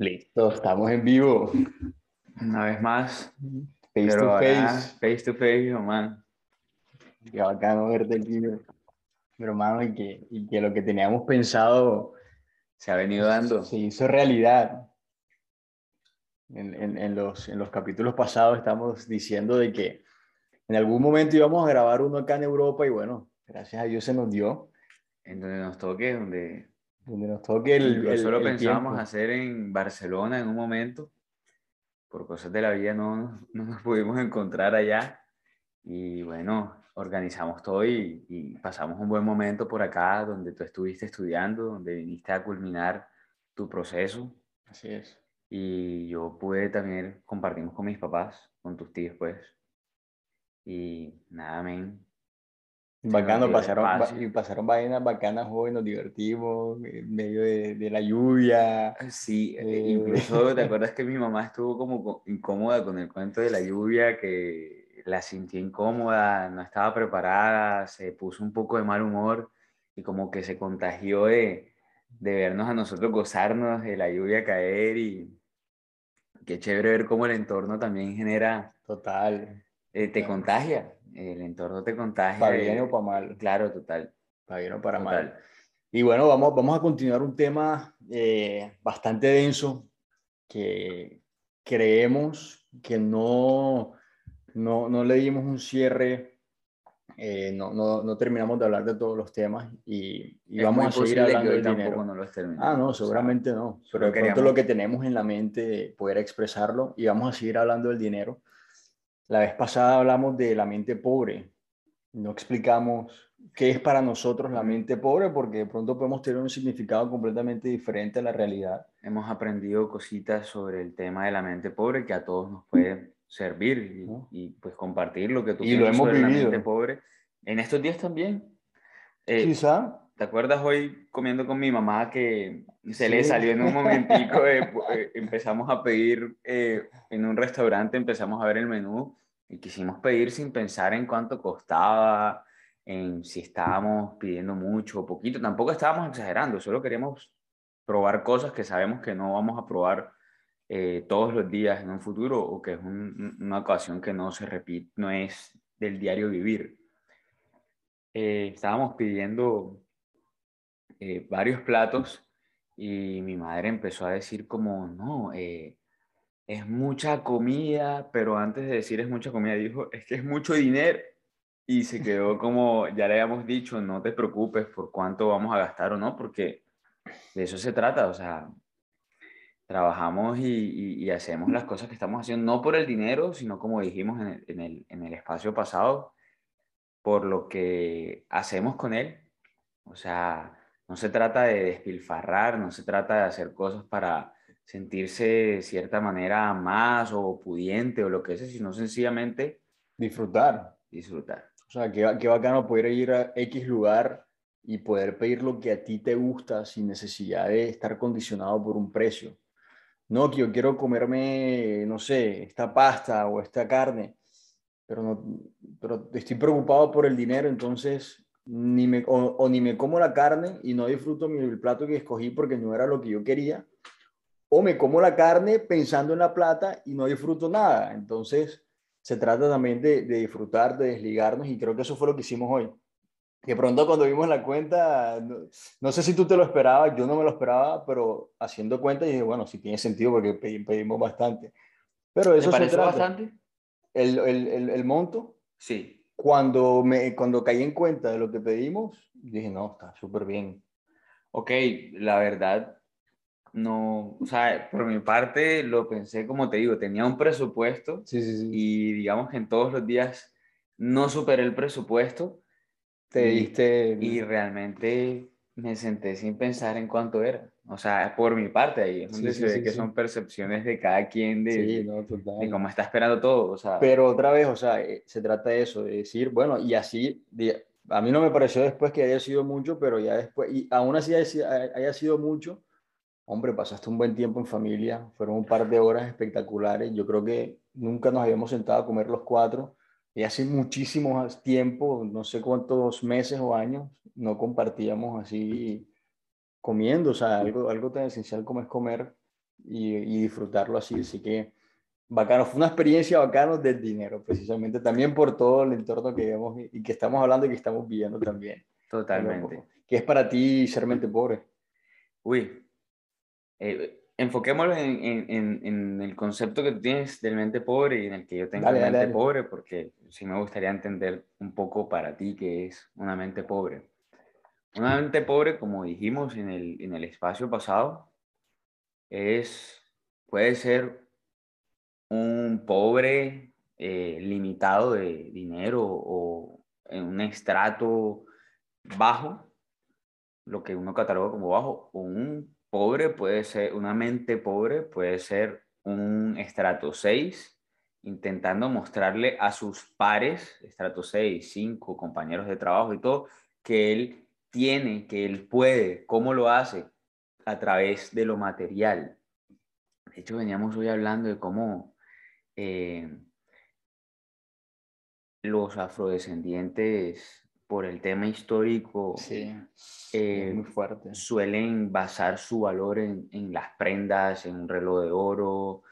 Listo, estamos en vivo. Una vez más. Face pero to ahora face. Face to face, man. Qué bacano verte aquí, mi hermano, y que, y que lo que teníamos pensado Se ha venido dando. se hizo realidad. En, en- en los, en los capítulos pasados estamos diciendo de que en algún momento íbamos a grabar uno acá en Europa y bueno, gracias a Dios se nos dio. En donde nos toque, donde Donde nos toque el, el, incluso lo el pensábamos tiempo. hacer en Barcelona en un momento. Por cosas de la vida no, nos- no nos pudimos encontrar allá. Y bueno, organizamos todo y, y pasamos un buen momento por acá, donde tú estuviste estudiando, donde viniste a culminar tu proceso. Así es. Y yo pude también, compartimos con mis papás, con tus tíos, pues. Y nada, men. Bacano, pasaron, y pasaron vainas bacanas hoy, nos divertimos en medio de, de la lluvia. Sí, eh, Eh. incluso te acuerdas que mi mamá estuvo como co- incómoda con el cuento de la lluvia, que la sintió incómoda, no estaba preparada, se puso un poco de mal humor y como que se contagió de, de vernos a nosotros gozarnos de la lluvia caer y qué chévere ver cómo el entorno también genera, Total. eh, te contagia, el entorno te contagia. Para bien o para mal. Claro, total. Para bien o para total. mal. Y bueno, vamos, vamos a continuar un tema eh, bastante denso que creemos que no, no, no le dimos un cierre, eh, no, no, no terminamos de hablar de todos los temas y, y vamos a seguir hablando del dinero. no los Ah, no, o sea, seguramente no. Pero de pronto lo que tenemos en la mente, poder expresarlo y vamos a seguir hablando del dinero. La vez pasada hablamos de la mente pobre. No explicamos qué es para nosotros la mente pobre porque de pronto podemos tener un significado completamente diferente a la realidad. hemos aprendido cositas sobre el tema de la mente pobre que a todos nos puede servir y, ¿No? y, pues compartir lo que tú Y lo piensas hemos sobre la vivido. mente pobre. En estos días también. Eh, Quizá. ¿Te acuerdas hoy comiendo con mi mamá que se le Sí. salió en un momentico? eh, empezamos a pedir eh, en un restaurante, empezamos a ver el menú y quisimos pedir sin pensar en cuánto costaba, en si estábamos pidiendo mucho o poquito. Tampoco estábamos exagerando, solo queríamos probar cosas que sabemos que no vamos a probar eh, todos los días en un futuro o que es un- una ocasión que no se repite, no es del diario vivir. Eh, estábamos pidiendo eh, varios platos y mi madre empezó a decir como, no, eh, es mucha comida, pero antes de decir es mucha comida dijo, es que es mucho dinero. Y se quedó como, ya le habíamos dicho, no te preocupes por cuánto vamos a gastar o no, porque de eso se trata, o sea, trabajamos y, hacemos las cosas que estamos haciendo, no por el dinero, sino como dijimos en el, en el, en el espacio pasado, por lo que hacemos con él. O sea, no se trata de despilfarrar, no se trata de hacer cosas para sentirse de cierta manera más o pudiente o lo que sea, sino sencillamente Disfrutar. disfrutar. O sea, qué, qué bacano poder ir a X lugar y poder pedir lo que a ti te gusta sin necesidad de estar condicionado por un precio. No, que yo quiero comerme, no sé, esta pasta o esta carne, pero, no, pero estoy preocupado por el dinero, entonces ni me, o, o ni me como la carne y no disfruto mi, el plato que escogí porque no era lo que yo quería, o me como la carne pensando en la plata y no disfruto nada. Entonces, se trata también de, de disfrutar, de desligarnos y creo que eso fue lo que hicimos hoy. De pronto cuando vimos la cuenta, no, no sé si tú te lo esperabas, yo no me lo esperaba, pero haciendo cuenta dije, bueno, sí tiene sentido porque pedi- pedimos bastante. Pero ¿Te eso se pareció trata. bastante? El, el, el, el monto, Sí. Cuando, me, cuando caí en cuenta de lo que pedimos, dije, no, está súper bien. Ok, la verdad, no, o sea, por mi parte lo pensé como te digo, tenía un presupuesto Sí, sí, sí. y digamos que en todos los días no superé el presupuesto te y- diste... y realmente me senté sin pensar en cuánto era. O sea, por mi parte ahí, es donde sí, se ve sí, que son percepciones de cada quien de, sí, no, de cómo está esperando todo. O sea, Pero otra vez, o sea, eh, se trata de eso, de decir, bueno, y así, de- a mí no me pareció después que haya sido mucho, pero ya después, y aún así haya, haya sido mucho, hombre, pasaste un buen tiempo en familia, fueron un par de horas espectaculares, yo creo que nunca nos habíamos sentado a comer los cuatro, y hace muchísimo tiempo, no sé cuántos meses o años, no compartíamos así comiendo, o sea, algo, algo tan esencial como es comer, y, y disfrutarlo así. Así que bacano, fue una experiencia bacana del dinero, precisamente también por todo el entorno que vemos y que estamos hablando y que estamos viviendo también. Totalmente. ¿Qué es para ti ser mente pobre? Uy, eh, enfoquémoslo en, en, en, el concepto que tú tienes del mente pobre y en el que yo tengo de mente pobre, porque sí me gustaría entender un poco para ti qué es una mente pobre. Una mente pobre, como dijimos en el, en el espacio pasado, es, puede ser un pobre eh, limitado de dinero o en un estrato bajo, lo que uno cataloga como bajo, o un pobre puede ser, una mente pobre puede ser un estrato 6, intentando mostrarle a sus pares, estrato 6, 5, compañeros de trabajo y todo, que él tiene, que él puede, cómo lo hace, a través de lo material. De hecho, veníamos hoy hablando de cómo eh, los afrodescendientes, por el tema histórico, eh, muy fuerte. suelen basar su valor en, en, las prendas, en un reloj de oro,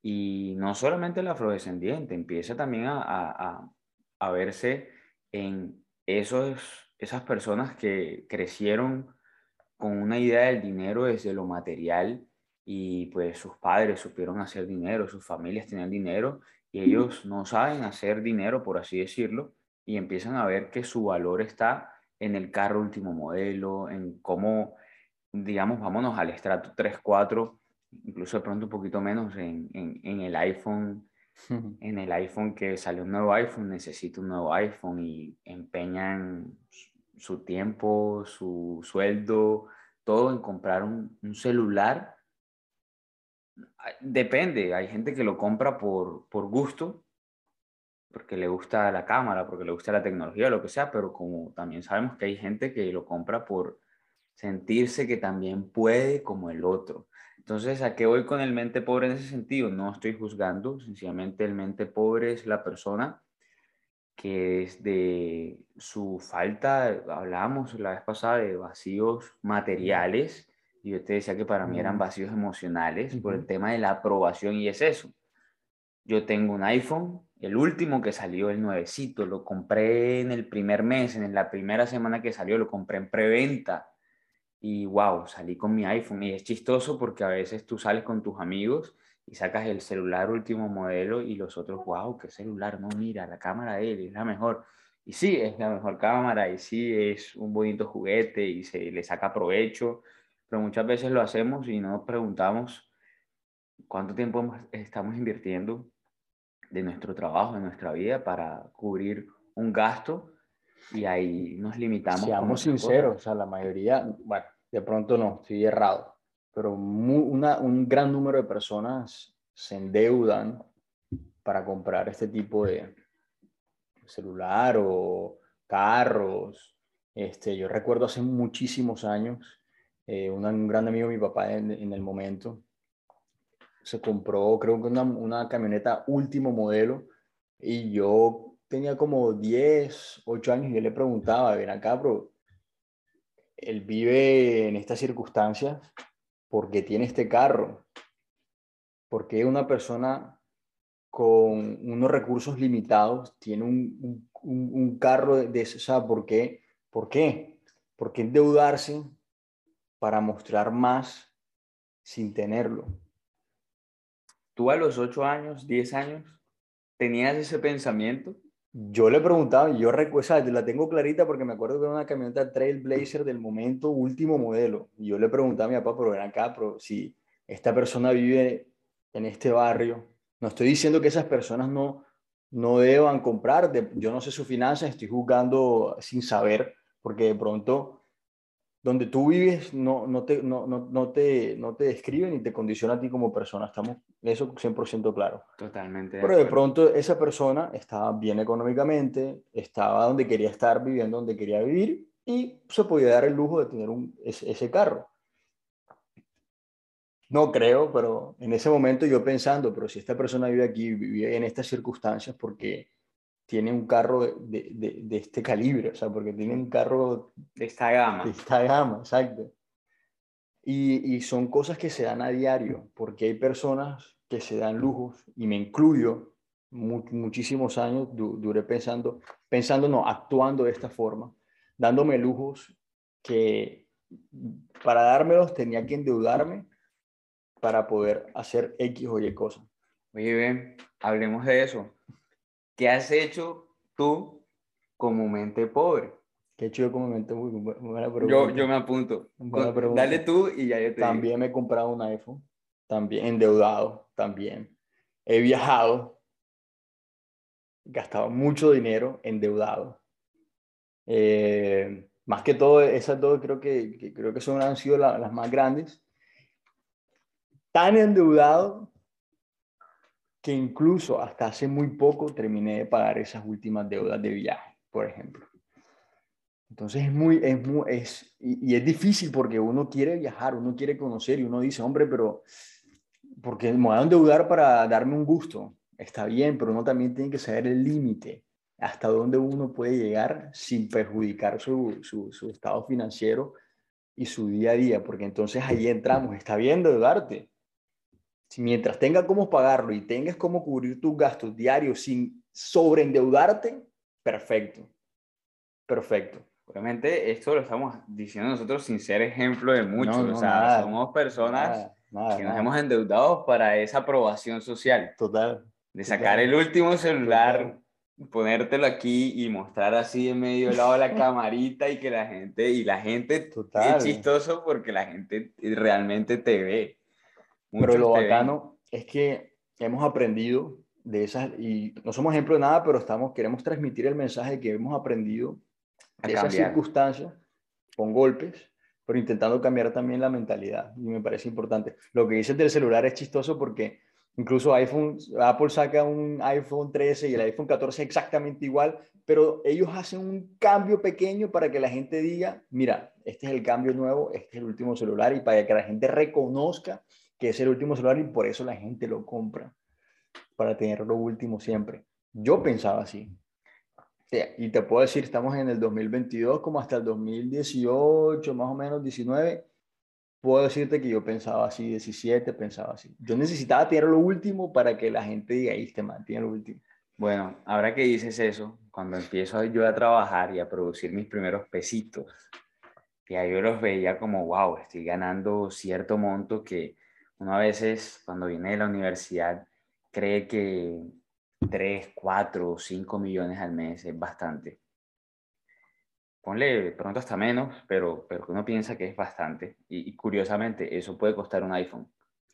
y no solamente el afrodescendiente, empieza también a, a, a verse en esos, esas personas que crecieron con una idea del dinero desde lo material y pues sus padres supieron hacer dinero, sus familias tenían dinero y ellos no saben hacer dinero, por así decirlo, y empiezan a ver que su valor está en el carro último modelo, en cómo, digamos, vámonos al estrato 3, 4, incluso de pronto un poquito menos en, en, en el iPhone, en el iPhone que sale un nuevo iPhone, necesito un nuevo iPhone y empeñan su tiempo, su sueldo, todo en comprar un, un celular. Depende, hay gente que lo compra por, por gusto, porque le gusta la cámara, porque le gusta la tecnología, lo que sea, pero como también sabemos que hay gente que lo compra por sentirse que también puede como el otro. Entonces, ¿a qué voy con el mente pobre en ese sentido? No estoy juzgando, sencillamente el mente pobre es la persona que es de su falta, hablábamos la vez pasada de vacíos materiales, y yo te decía que para mí eran vacíos emocionales por el tema de la aprobación y es eso. Yo tengo un iPhone, el último que salió, el nuevecito, lo compré en el primer mes, en la primera semana que salió, lo compré en preventa. Y wow, salí con mi iPhone. Y es chistoso porque a veces tú sales con tus amigos y sacas el celular último modelo y los otros, wow, qué celular, no, mira, la cámara de él es la mejor. Y sí, es la mejor cámara y sí, es un bonito juguete y se le saca provecho pero muchas veces lo hacemos y no preguntamos cuánto tiempo estamos invirtiendo de nuestro trabajo, de nuestra vida para cubrir un gasto y ahí nos limitamos. Seamos sinceros, o sea, la mayoría, bueno, de pronto no, estoy errado, pero una, un gran número de personas se endeudan para comprar este tipo de celular o carros. Este, yo recuerdo hace muchísimos años eh, un gran amigo de mi papá en, el momento, se compró creo que una, una, camioneta último modelo y yo tenía como 10, 8 años y yo le preguntaba, ven acá, pero él vive en estas circunstancias porque tiene este carro, porque una persona con unos recursos limitados tiene un, un, carro de, ese, o sea, ¿por qué? ¿Por qué? ¿Por qué endeudarse para mostrar más sin tenerlo. ¿Tú a los 8 años, 10 años, tenías ese pensamiento? Yo le preguntaba, yo recuerdo, la tengo clarita porque me acuerdo que era una camioneta Trailblazer del momento último modelo. Y yo le preguntaba a mi papá, pero ven acá, pero si esta persona vive en este barrio, no estoy diciendo que esas personas no, no deban comprar, yo no sé su finanzas, estoy juzgando sin saber, porque de pronto donde tú vives no, no, te, no, no, no, te, no te describe ni te condiciona a ti como persona. Estamos eso 100% claro. Totalmente. Pero de pronto esa persona estaba bien económicamente, estaba donde quería estar, viviendo donde quería vivir y se podía dar el lujo de tener un, ese, ese carro. No creo, pero en ese momento yo pensando, pero si esta persona vive aquí, vive en estas circunstancias, porque tiene un carro de, de, de, este calibre, o sea, porque tiene un carro de esta gama. De esta gama, exacto. Y, y, son cosas que se dan a diario, porque hay personas que se dan lujos, y me incluyo, muchísimos años duré pensando, pensando, no, actuando de esta forma, dándome lujos que para dármelos tenía que endeudarme para poder hacer X o Y cosas. Oye, bien, hablemos de eso. ¿Qué has hecho tú como mente pobre? ¿Qué yo como mente muy buena pregunta? Yo, yo me apunto. Dale tú y ya yo te También me he comprado un iPhone, también endeudado, también. He viajado, gastado mucho dinero endeudado. Eh, más que todo, esas dos creo que, creo que son, han sido las más grandes. Tan endeudado que incluso hasta hace muy poco terminé de pagar esas últimas deudas de viaje, por ejemplo. Entonces es muy, es muy, es, y, es difícil porque uno quiere viajar, uno quiere conocer y uno dice, hombre, pero porque me voy a endeudar para darme un gusto. Está bien, pero uno también tiene que saber el límite, hasta dónde uno puede llegar sin perjudicar su, su, su estado financiero y su día a día, porque entonces ahí entramos, está bien endeudarte. Si mientras tengas cómo pagarlo y tengas cómo cubrir tus gastos diarios sin sobreendeudarte, perfecto. Perfecto. Obviamente esto lo estamos diciendo nosotros sin ser ejemplo de muchos. o sea, somos personas que nos hemos endeudado para esa aprobación social. Total. De sacar el último celular, ponértelo aquí y mostrar así en medio del lado de la camarita y que la gente, y la gente Total. es chistoso porque la gente realmente te ve. Pero lo bacano es que hemos aprendido de esas, y no somos ejemplo de nada, pero estamos, queremos transmitir el mensaje que hemos aprendido de esas circunstancias con golpes, pero intentando cambiar también la mentalidad. Y me parece importante. Lo que dices del celular es chistoso porque incluso iPhone, Apple saca un iPhone 13 y el iPhone 14 exactamente igual, pero ellos hacen un cambio pequeño para que la gente diga, mira, este es el cambio nuevo, este es el último celular y para que la gente reconozca que es el último celular y por eso la gente lo compra, para tener lo último siempre. Yo pensaba así, y te puedo decir, estamos en el 2022 como hasta el 2018, más o menos 19. Puedo decirte que yo pensaba así, 17, pensaba así. Yo necesitaba tener lo último para que la gente diga, ahí este man tiene lo último. Bueno, ahora que dices eso, cuando empiezo yo a trabajar y a producir mis primeros pesitos, que yo los veía como, wow, estoy ganando cierto monto que uno a veces cuando viene de la universidad cree que 3, 4, 5 millones al mes es bastante. Ponle pronto hasta menos, pero, pero uno piensa que es bastante. Y, curiosamente, eso puede costar un iPhone.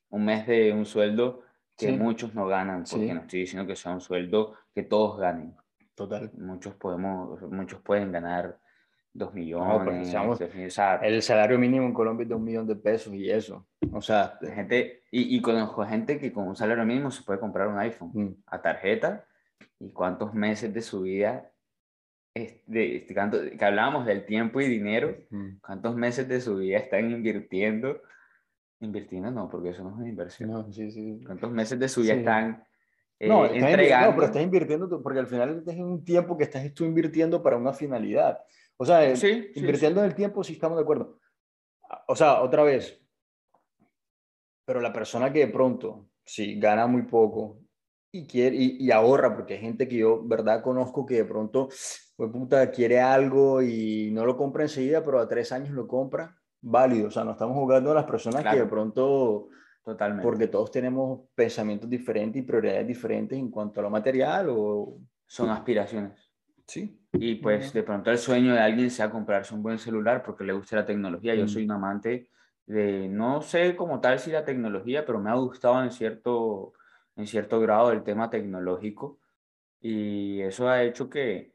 Un mes de un sueldo que muchos no ganan, porque no estoy diciendo que sea un sueldo que todos ganen. Total. Muchos, podemos, muchos pueden ganar 2 millones. el salario mínimo en Colombia es de un millón de pesos y eso. O sea, gente, y, y, conozco gente que con un salario mínimo se puede comprar un iPhone mm. a tarjeta y cuántos meses de su vida, de, que hablábamos del tiempo y dinero, mm. cuántos meses de su vida están invirtiendo. Invirtiendo no, porque eso no es una inversión. No, sí, sí. ¿Cuántos meses de su vida están eh, no, entregando? No, pero estás invirtiendo, porque al final es un tiempo que estás tú invirtiendo para una finalidad. O sea, invirtiendo en el tiempo sí estamos de acuerdo. O sea, otra vez, pero la persona que de pronto, sí, gana muy poco y, quiere, y, ahorra, porque hay gente que yo, verdad, conozco que de pronto, pues puta, quiere algo y no lo compra enseguida, pero a tres años lo compra, válido. O sea, no estamos jugando a las personas que de pronto... Totalmente. Porque todos tenemos pensamientos diferentes y prioridades diferentes en cuanto a lo material o... Son aspiraciones. Sí. Y pues de pronto el sueño de alguien sea comprarse un buen celular porque le guste la tecnología. Yo mm. soy un amante de, no sé como tal si la tecnología, pero me ha gustado en cierto, en cierto grado el tema tecnológico. Y eso ha hecho que,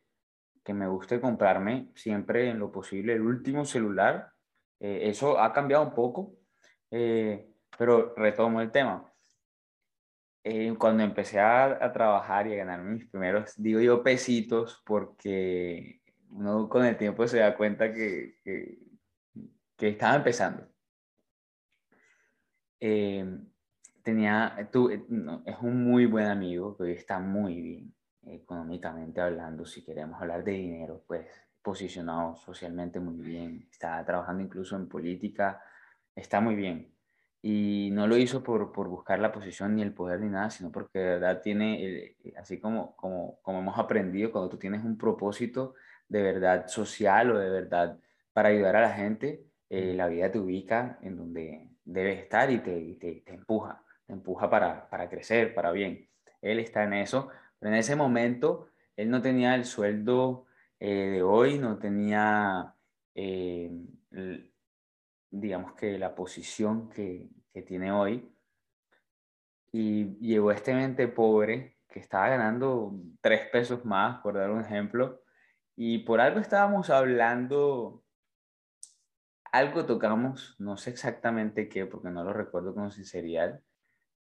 que me guste comprarme siempre en lo posible el último celular. Eh, eso ha cambiado un poco, eh, pero retomo el tema. Eh, cuando empecé a, trabajar y a ganar mis primeros, digo yo, pesitos, porque uno con el tiempo se da cuenta que, que, estaba empezando. Eh, tenía, tú, eh, es un muy buen amigo, que está muy bien económicamente hablando, si queremos hablar de dinero, pues posicionado socialmente muy bien, está trabajando incluso en política está muy bien. Y no lo hizo por, por buscar la posición ni el poder ni nada, sino porque de verdad tiene, así como, como, como hemos aprendido, cuando tú tienes un propósito de verdad social o de verdad para ayudar a la gente, eh, la vida te ubica en donde debes estar y te, te, te empuja, te empuja para, para crecer, para bien. Él está en eso, pero en ese momento él no tenía el sueldo eh, de hoy, no tenía, eh, digamos que la posición que, que, tiene hoy. Y llegó este mente pobre que estaba ganando tres pesos más, por dar un ejemplo, y por algo estábamos hablando, algo tocamos, no sé exactamente qué, porque no lo recuerdo con sinceridad,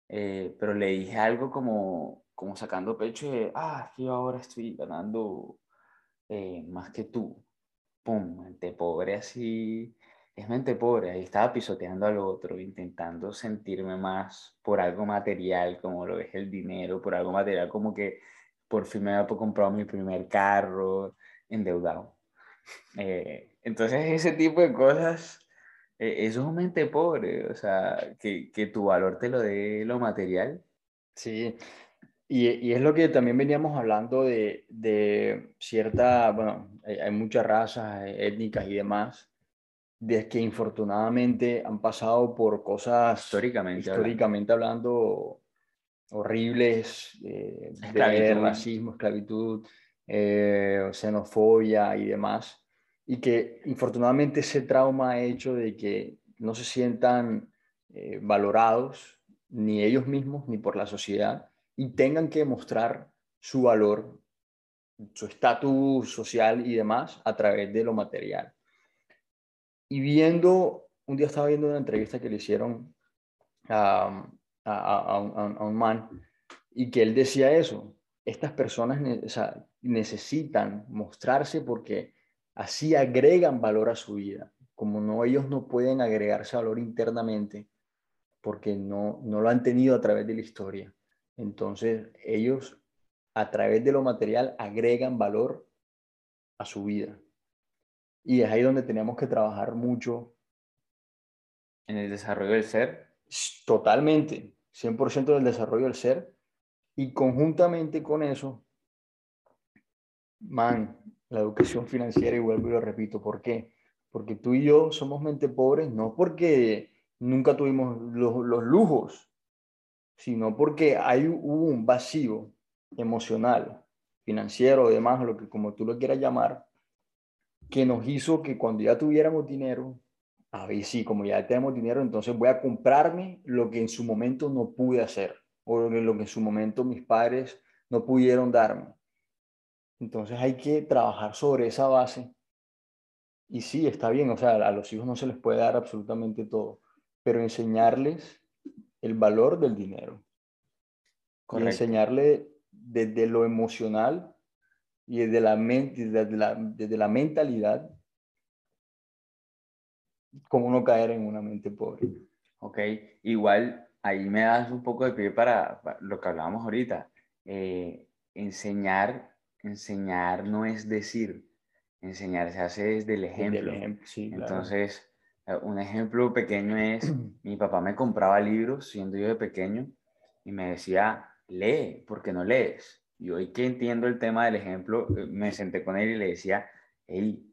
eh, pero le dije algo como, como sacando pecho ah, yo ahora estoy ganando eh, más que tú. Pum, mente pobre así, es mente pobre, ahí estaba pisoteando al otro, intentando sentirme más por algo material, como lo es el dinero, por algo material, como que por fin me había comprado mi primer carro, endeudado. Eh, entonces, ese tipo de cosas, eh, eso es mente pobre, o sea, que, que, tu valor te lo dé lo material. Sí, y, y es lo que también veníamos hablando de, de cierta, bueno, hay, hay, muchas razas étnicas y demás, de que infortunadamente han pasado por cosas históricamente, históricamente hablando, horribles, eh, de racismo, esclavitud, eh, xenofobia y demás, y que infortunadamente ese trauma ha hecho de que no se sientan eh, valorados ni ellos mismos ni por la sociedad y tengan que mostrar su valor, su estatus social y demás a través de lo material. Y viendo, un día estaba viendo una entrevista que le hicieron a, a, a, un, a man y que él decía eso, estas personas necesitan mostrarse porque así agregan valor a su vida. Como no, ellos no pueden agregarse valor internamente porque no, no lo han tenido a través de la historia. Entonces, ellos a través de lo material agregan valor a su vida. Y es ahí donde tenemos que trabajar mucho. En el desarrollo del ser. Totalmente, 100% del desarrollo del ser. Y conjuntamente con eso, man, la educación financiera, y vuelvo y lo repito, ¿por qué? Porque tú y yo somos mente pobres, no porque nunca tuvimos los, los lujos, sino porque hay hubo un vacío emocional, financiero, demás, lo que como tú lo quieras llamar, que nos hizo que cuando ya tuviéramos dinero, a ver, sí, como ya tenemos dinero, entonces voy a comprarme lo que en su momento no pude hacer, o lo que en su momento mis padres no pudieron darme. Entonces hay que trabajar sobre esa base. Y sí, está bien, o sea, a los hijos no se les puede dar absolutamente todo, pero enseñarles el valor del dinero. Y enseñarle desde lo emocional y desde la, desde la, desde la mentalidad cómo no caer en una mente pobre. Ok, igual ahí me das un poco de pie para, lo que hablábamos ahorita. Eh, enseñar enseñar no es decir, enseñar se hace desde el ejemplo. Entonces, eh, un ejemplo pequeño es, mi papá me compraba libros siendo yo de pequeño y me decía, lee, porque no lees? Y hoy que entiendo el tema del ejemplo, eh, me senté con él y le decía, hey,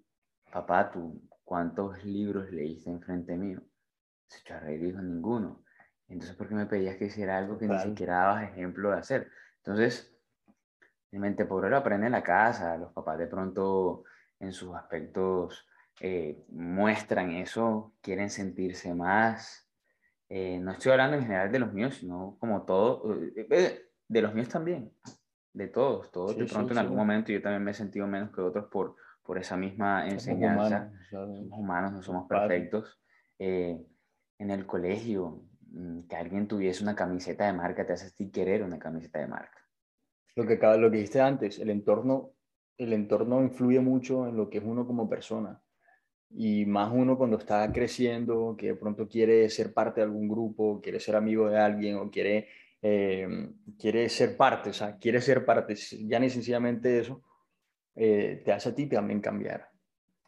papá, ¿tú cuántos libros leíste enfrente mío? Se charré y dijo, ninguno. Entonces, ¿por qué me pedías que hiciera algo que ni siquiera dabas ejemplo de hacer? Entonces, el mente pobre lo aprende en la casa, los papás de pronto en sus aspectos eh, muestran eso, quieren sentirse más. Eh, no estoy hablando en general de los míos, sino como todo, eh, de los míos también, de todos, todos de pronto en algún momento yo también me he sentido menos que otros por, por esa misma enseñanza. Somos humanos, no somos perfectos. en el colegio, mm, que alguien tuviese una camiseta de marca te hace a ti querer una camiseta de marca lo que, lo que dijiste antes, el entorno, el entorno influye mucho en lo que es uno como persona. Y más uno cuando está creciendo, que de pronto quiere ser parte de algún grupo, quiere ser amigo de alguien o quiere, eh, quiere ser parte, o sea, quiere ser parte, ya ni sencillamente eso, eh, te hace a ti también cambiar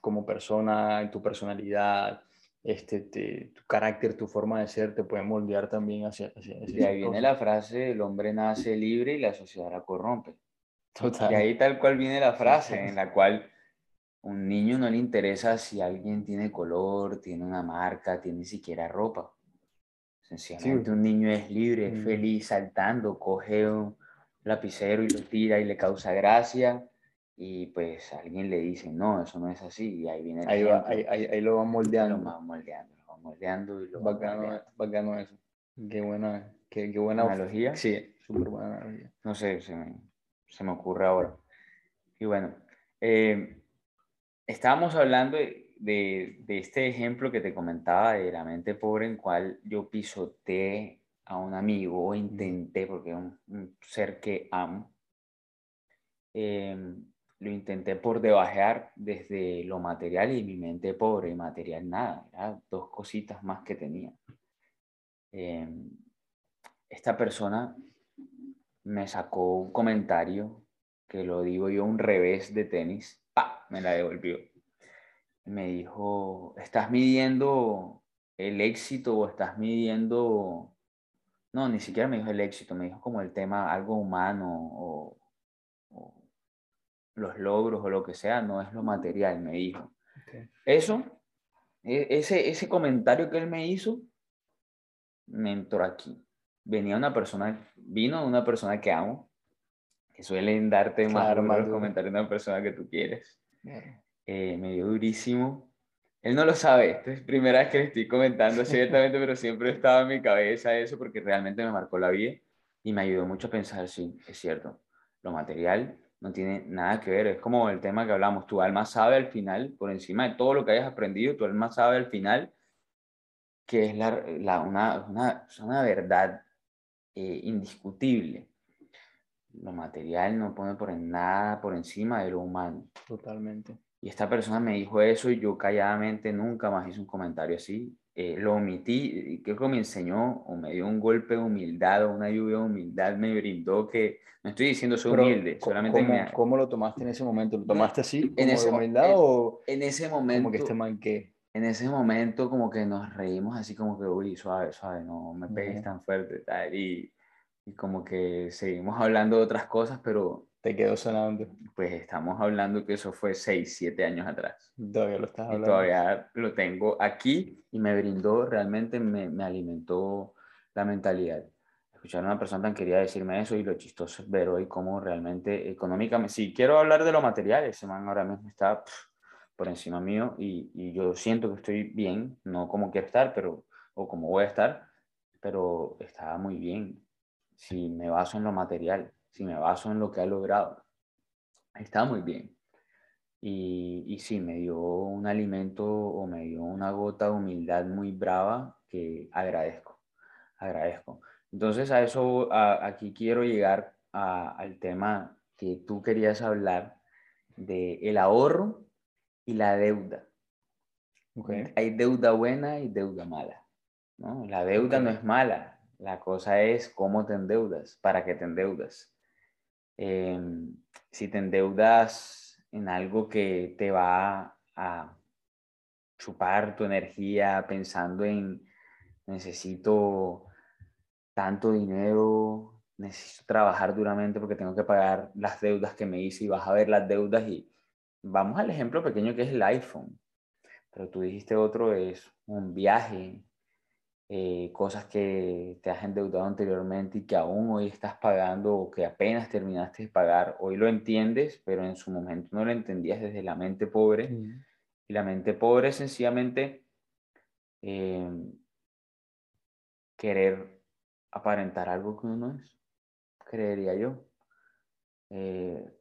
como persona, en tu personalidad, este, tu carácter, tu forma de ser te puede moldear también hacia... hacia, y ahí viene la frase, el hombre nace libre y la sociedad la corrompe. Total. Y ahí tal cual viene la frase en la cual un niño no le interesa si alguien tiene color, tiene una marca, tiene ni siquiera ropa. Sencillamente un niño es libre, es mm. feliz, saltando, coge un lapicero y lo tira y le causa gracia y pues alguien le dice, no, eso no es así, y ahí viene ahí, va, ahí, ahí, lo van moldeando. Lo van moldeando, lo van moldeando y lo bacano, bacano eso. Qué buena, qué, qué buena analogía. Sí, súper buena analogía. No sé, se me, se me ocurre ahora. Y bueno, eh, estábamos hablando de, de, de, este ejemplo que te comentaba de la mente pobre en cual yo pisoteé a un amigo o intenté, porque es un, un ser que amo. Eh, lo intenté por debajear desde lo material y mi mente pobre y material nada, era dos cositas más que tenía. Em, esta persona me sacó un comentario que lo digo yo un revés de tenis, ¡pa! me la devolvió. Me dijo, ¿estás midiendo el éxito o estás midiendo... No, ni siquiera me dijo el éxito, me dijo como el tema algo humano o los logros o lo que sea, no es lo material, me dijo. Eso, e, ese, ese comentario que él me hizo, me entró aquí. Venía una persona, vino una persona que amo, que suelen darte más, más comentarios de una persona que tú quieres. Eh, me dio durísimo. Él no lo sabe, esta es primera vez que le estoy comentando ciertamente, pero siempre estaba en mi cabeza eso porque realmente me marcó la vida y me ayudó mucho a pensar, sí, es cierto, lo material no tiene nada que ver. Es como el tema que hablamos, tu alma sabe al final, por encima de todo lo que hayas aprendido, tu alma sabe al final que es la, la una, una, una, verdad eh, indiscutible. Lo material no pone por nada por encima de lo humano. Totalmente. Y esta persona me dijo eso y yo calladamente nunca más hice un comentario así. Eh, lo omití creo que me enseñó o me dio un golpe de humildad o una lluvia de humildad me brindó que no estoy diciendo soy humilde, solamente ¿cómo, me... ¿Cómo lo tomaste en ese momento? ¿Lo tomaste así como en ese, humildad o en ese momento como que este man que en ese momento como que nos reímos así como que uy suave suave no me pegues tan fuerte tal y, y como que seguimos hablando de otras cosas pero te quedó sonando. Pues estamos hablando que eso fue 6, 7 años atrás. Todavía lo estás hablando. Y todavía lo tengo aquí y me brindó, realmente me, me alimentó la mentalidad. Escuchar a una persona tan querida decirme eso y lo chistoso es ver hoy cómo realmente económicamente, si quiero hablar de lo material, ese man ahora mismo está por encima mío y, y, yo siento que estoy bien, no como quiero estar, pero, o como voy a estar, pero está muy bien si me baso en lo material si me baso en lo que ha logrado, está muy bien. Y, y sí, me dio un alimento o me dio una gota de humildad muy brava que agradezco, agradezco. Entonces a eso, aquí quiero llegar al tema que tú querías hablar de el ahorro y la deuda. Hay deuda buena y deuda mala. ¿no? La deuda no es mala, la cosa es cómo te endeudas, para qué te endeudas. Em, si te endeudas en algo que te va a chupar tu energía pensando en necesito tanto dinero, necesito trabajar duramente porque tengo que pagar las deudas que me hice y vas a ver las deudas y vamos al ejemplo pequeño que es el iPhone. Pero tú dijiste otro es un viaje, eh, cosas que te has endeudado anteriormente y que aún hoy estás pagando o que apenas terminaste de pagar, hoy lo entiendes, pero en su momento no lo entendías desde la mente pobre. Y la mente pobre es sencillamente em, querer aparentar algo que uno no es, creería yo. Eh,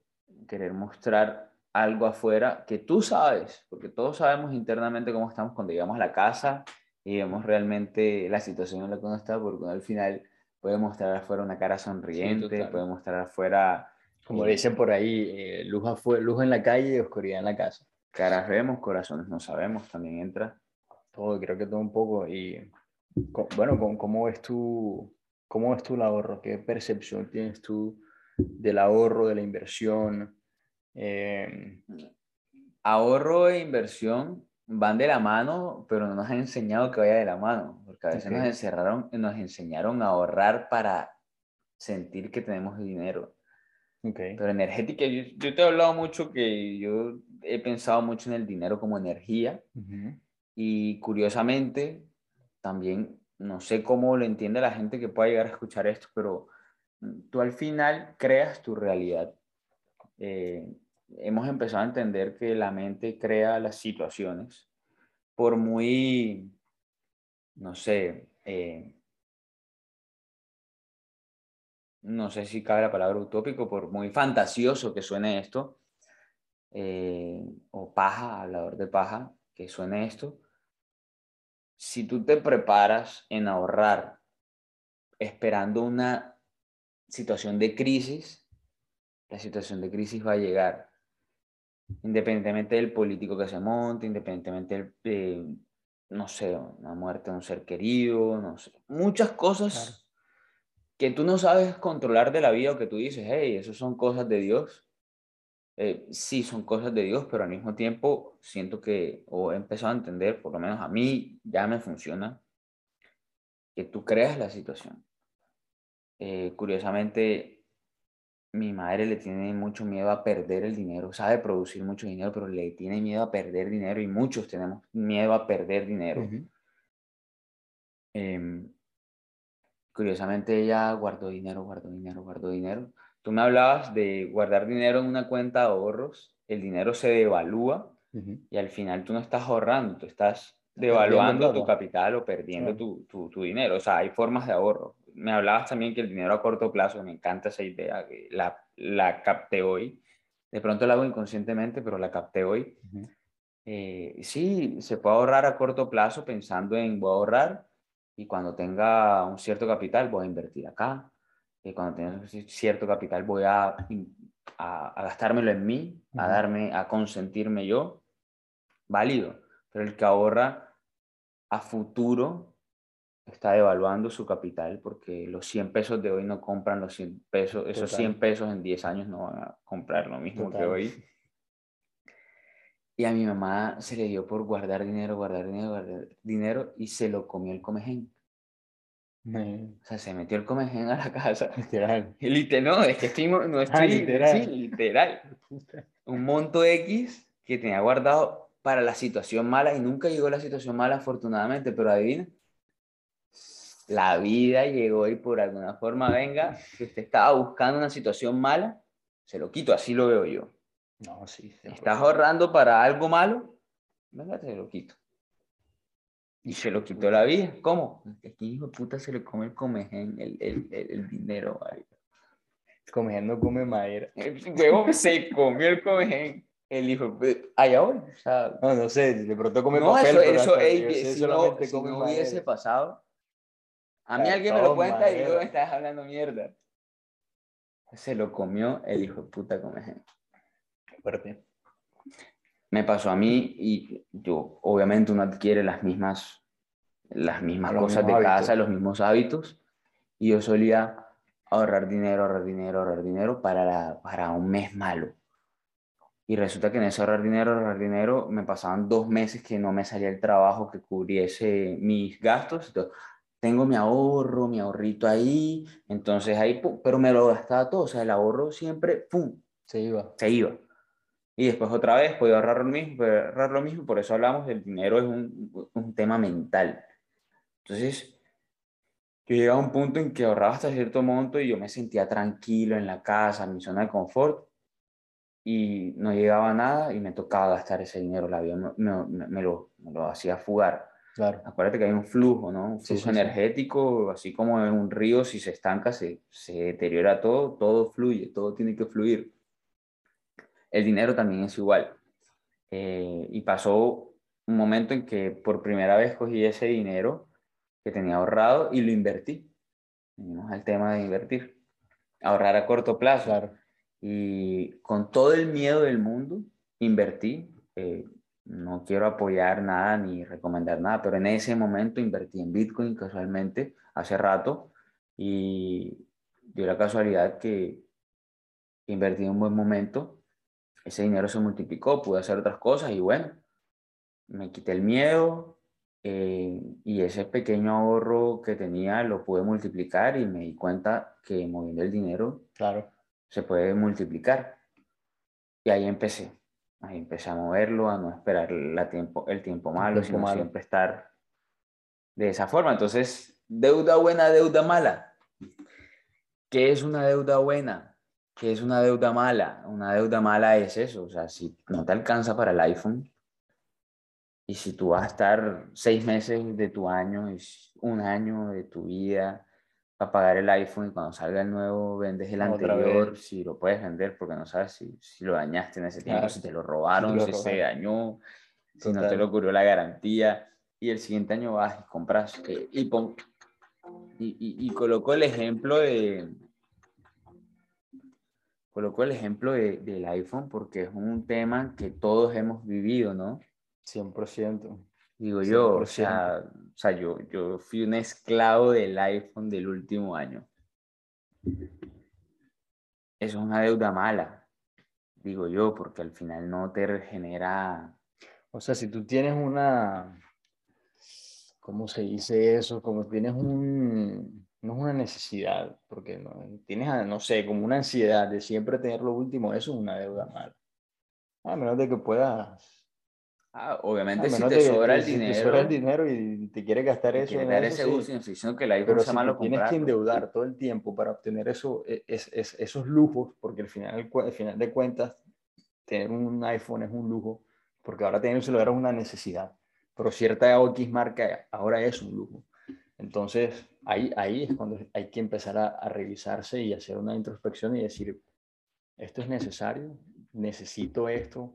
querer mostrar algo afuera que tú sabes, porque todos sabemos internamente cómo estamos cuando llegamos a la casa y vemos realmente la situación en la que uno está, porque al final puede mostrar afuera una cara sonriente, puede mostrar afuera... Como eh, dicen por ahí, eh, luz, luz en la calle y oscuridad en la casa. Caras vemos, corazones no sabemos, también entra. Todo, creo que todo un poco. Y bueno, ¿cómo ves tú, cómo ves tú el ahorro? ¿Qué percepción tienes tú del ahorro, de la inversión? Eh... Ahorro e inversión van de la mano, pero no nos han enseñado que vaya de la mano, porque a veces nos encerraron, nos enseñaron a ahorrar para sentir que tenemos dinero. Pero energética, yo, yo, te he hablado mucho que yo he pensado mucho en el dinero como energía y curiosamente también, no sé cómo lo entiende la gente que pueda llegar a escuchar esto, pero tú al final creas tu realidad. Eh, hemos empezado a entender que la mente crea las situaciones por muy, no sé, eh, no sé si cabe la palabra utópico, por muy fantasioso que suene esto, eh, o paja, hablador de paja, que suene esto, si tú te preparas en ahorrar esperando una situación de crisis, la situación de crisis va a llegar. Independientemente del político que se monte, independientemente de, no sé, una muerte de un ser querido, no sé, muchas cosas que tú no sabes controlar de la vida o que tú dices, hey, eso son cosas de Dios. Eh, sí, son cosas de Dios, pero al mismo tiempo siento que, o he empezado a entender, por lo menos a mí ya me funciona, que tú creas la situación. Eh, curiosamente, mi madre le tiene mucho miedo a perder el dinero, sabe producir mucho dinero, pero le tiene miedo a perder dinero y muchos tenemos miedo a perder dinero curiosamente ella guardó dinero, guardó dinero, guardó dinero. Tú me hablabas de guardar dinero en una cuenta de ahorros, el dinero se devalúa y al final tú no estás ahorrando, tú estás devaluando tu capital o perdiendo tu, tu, dinero. O sea, hay formas de ahorro. Me hablabas también que el dinero a corto plazo, me encanta esa idea, la, la capté hoy. De pronto la hago inconscientemente, pero la capté hoy. Eh, sí, se puede ahorrar a corto plazo pensando en voy a ahorrar y cuando tenga un cierto capital voy a invertir acá, y cuando tenga cierto capital voy a, a, gastármelo en mí, a darme, a consentirme yo, válido, pero el que ahorra a futuro está devaluando su capital porque los 100 pesos de hoy no compran los 100 pesos, esos 100 pesos en 10 años no van a comprar lo mismo que hoy. Y a mi mamá se le dio por guardar dinero, guardar dinero, guardar dinero y se lo comió el comején. O sea, se metió el comején a la casa. Literal. literal, no, es que estoy, no ah, estoy, literal. Sí, literal. Un monto X que tenía guardado para la situación mala y nunca llegó la situación mala afortunadamente, pero adivina, la vida llegó y por alguna forma venga, que usted estaba buscando una situación mala, se lo quito, así lo veo yo. No, sí. ¿Estás ahorrando para algo malo? Venga, te lo quito. Y se lo quitó la vida. ¿Cómo? Aquí, hijo de puta, se le come el comején, el, el, el, dinero, El comején no come madera. El huevo se comió el comején. El hijo, allá hoy. O sea, no, no sé, de pronto come no, papel. Eso, eso si, no, si no hubiese pasado, a mí alguien me lo cuenta y luego estás hablando mierda. Se lo comió el hijo de puta comején. Me pasó a mí y yo, obviamente uno adquiere las mismas, las mismas cosas de casa, los mismos hábitos. Y yo solía ahorrar dinero, ahorrar dinero, ahorrar dinero para, para un mes malo. Y resulta que en ese ahorrar dinero, ahorrar dinero, me pasaban dos meses que no me salía el trabajo que cubriese mis gastos. Entonces, tengo mi ahorro, mi ahorrito ahí, entonces ahí, pero me lo gastaba todo. O sea, el ahorro siempre, ¡pum! Se iba. Se iba. Y después otra vez puedo ahorrar lo mismo, ahorrar lo mismo, por eso hablamos del dinero es un, un tema mental. Entonces, yo llegaba a un punto en que ahorraba hasta cierto monto y yo me sentía tranquilo en la casa, en mi zona de confort, y no llegaba nada y me tocaba gastar ese dinero, la vida me, me, lo, me lo, hacía fugar. Claro. Acuérdate que hay un flujo, ¿no? Un flujo energético, así como en un río, si se estanca, se, se deteriora todo, todo fluye, todo tiene que fluir el dinero también es igual. Eh, y pasó un momento en que por primera vez cogí ese dinero que tenía ahorrado y lo invertí. Venimos al tema de invertir. Ahorrar a corto plazo. Y con todo el miedo del mundo, invertí. Eh, no quiero apoyar nada ni recomendar nada, pero en ese momento invertí en Bitcoin casualmente, hace rato, y dio la casualidad que invertí en un buen momento ese dinero se multiplicó, pude hacer otras cosas y bueno, me quité el miedo eh, y ese pequeño ahorro que tenía lo pude multiplicar y me di cuenta que moviendo el dinero Claro. se puede multiplicar. Y ahí empecé. Ahí empecé a moverlo, a no esperar la tiempo, el tiempo malo, tiempo sino malo. siempre estar de esa forma. Entonces, deuda buena, deuda mala. ¿Qué es una deuda buena? ¿Qué es una deuda mala? Una deuda mala es eso. O sea, si no te alcanza para el iPhone y si tú vas a estar seis meses de tu año, es un año de tu vida para pagar el iPhone y cuando salga el nuevo vendes el Otra anterior, vez. si lo puedes vender porque no sabes si, si lo dañaste en ese tiempo, Claro. si te lo robaron, lo si se dañó, si no te lo cubrió la garantía y el siguiente año vas y compras eh, y, pon- y, y, y colocó el ejemplo de colocó el ejemplo de- del iPhone porque es un tema que todos hemos vivido, ¿no? 100%. Digo yo, o 100%. sea, o sea yo, yo fui un esclavo del iPhone del último año. Eso es una deuda mala, digo yo, porque al final no te genera... O sea, si tú tienes una, ¿cómo se dice eso? Como tienes un, no es una necesidad, porque no, tienes, no sé, como una ansiedad de siempre tener lo último, eso es una deuda mala. A menos de que puedas, Ah, obviamente si menos te que sobra el si te dinero, sobra el dinero y te quieres gastar te eso quieres en dar eso, ese sí. gusto, estoy diciendo que iPhone Pero si te tienes que endeudar todo el tiempo para obtener eso, e- es, es- esos lujos, porque al final, al final de cuentas, tener un iPhone es un lujo, porque ahora tener un celular es una necesidad, pero cierta X marca ahora es un lujo. Entonces, ahí, ahí es cuando hay que empezar a, a revisarse y hacer una introspección y decir, ¿esto es necesario? ¿Necesito esto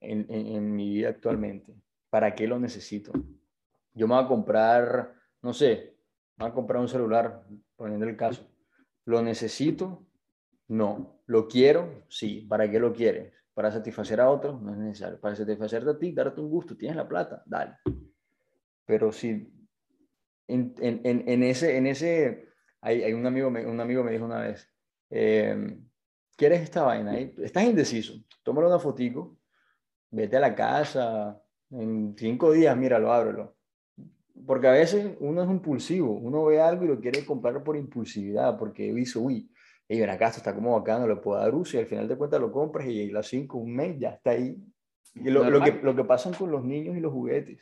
en, en- en mi vida actualmente? ¿Para qué lo necesito? Yo me voy a comprar, no sé, me voy a comprar un celular, poniendo el caso. ¿Lo necesito? No. ¿Lo quiero? Sí. ¿Para qué lo quieres? ¿Para satisfacer a otros? No es necesario. Para satisfacerte a ti, darte un gusto. ¿Tienes la plata? Dale. Pero si en, en- en- ese, en ese, hay, hay un, amigo, un amigo me dijo una vez, eh, ¿quieres esta vaina? Estás indeciso. Tómale una fotico, vete a la casa, en cinco días, míralo, ábrelo. Porque a veces uno es impulsivo, uno ve algo y lo quiere comprar por impulsividad, porque dice, uy, hey, ven acá, esto está como bacano, le puedo dar uso y al final de cuentas lo compras y a las cinco, un mes, ya está ahí. Y lo, lo que, lo que pasa con los niños y los juguetes.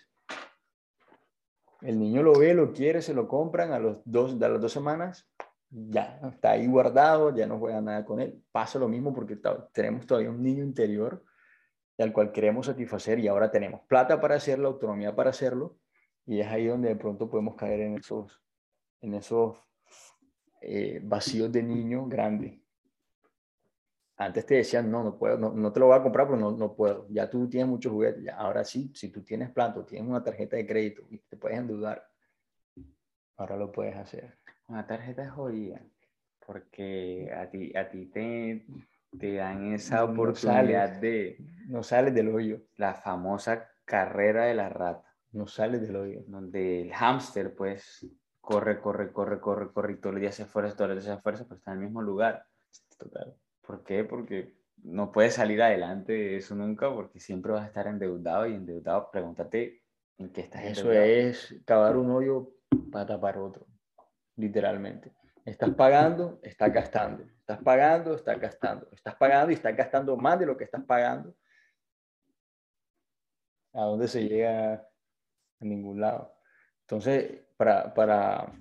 El niño lo ve, lo quiere, se lo compran a, los dos, a las dos semanas, ya está ahí guardado, ya no juega nada con él. Pasa lo mismo porque tenemos todavía un niño interior al cual queremos satisfacer y ahora tenemos plata para hacerlo, autonomía para hacerlo, y es ahí donde de pronto podemos caer en esos, en esos eh, vacíos de niño grande. Antes te decían, no, no puedo, no, no te lo voy a comprar porque no, no puedo. Ya tú tienes muchos juguetes. ya, ahora sí, si tú tienes plata, tienes una tarjeta de crédito y te puedes endeudar, ahora lo puedes hacer. Una tarjeta es jodida, porque a ti, a ti te, te dan esa No oportunidad sales. de No sales del hoyo, la famosa carrera de la rata, no sales del hoyo. donde el hámster, pues, corre, corre, corre, corre, corre, y todos los días se esfuerza, todos los días se esfuerza, pero está en el mismo lugar. Total. ¿Por qué? Porque no puedes salir adelante de eso nunca, porque siempre vas a estar endeudado y endeudado, pregúntate en qué estás Eso endeudado. es cavar un hoyo para tapar otro, literalmente. Estás pagando, estás gastando. Estás pagando, estás gastando. Estás pagando y estás gastando más de lo que estás pagando. ¿A dónde se llega? A ningún lado. Entonces, para, para,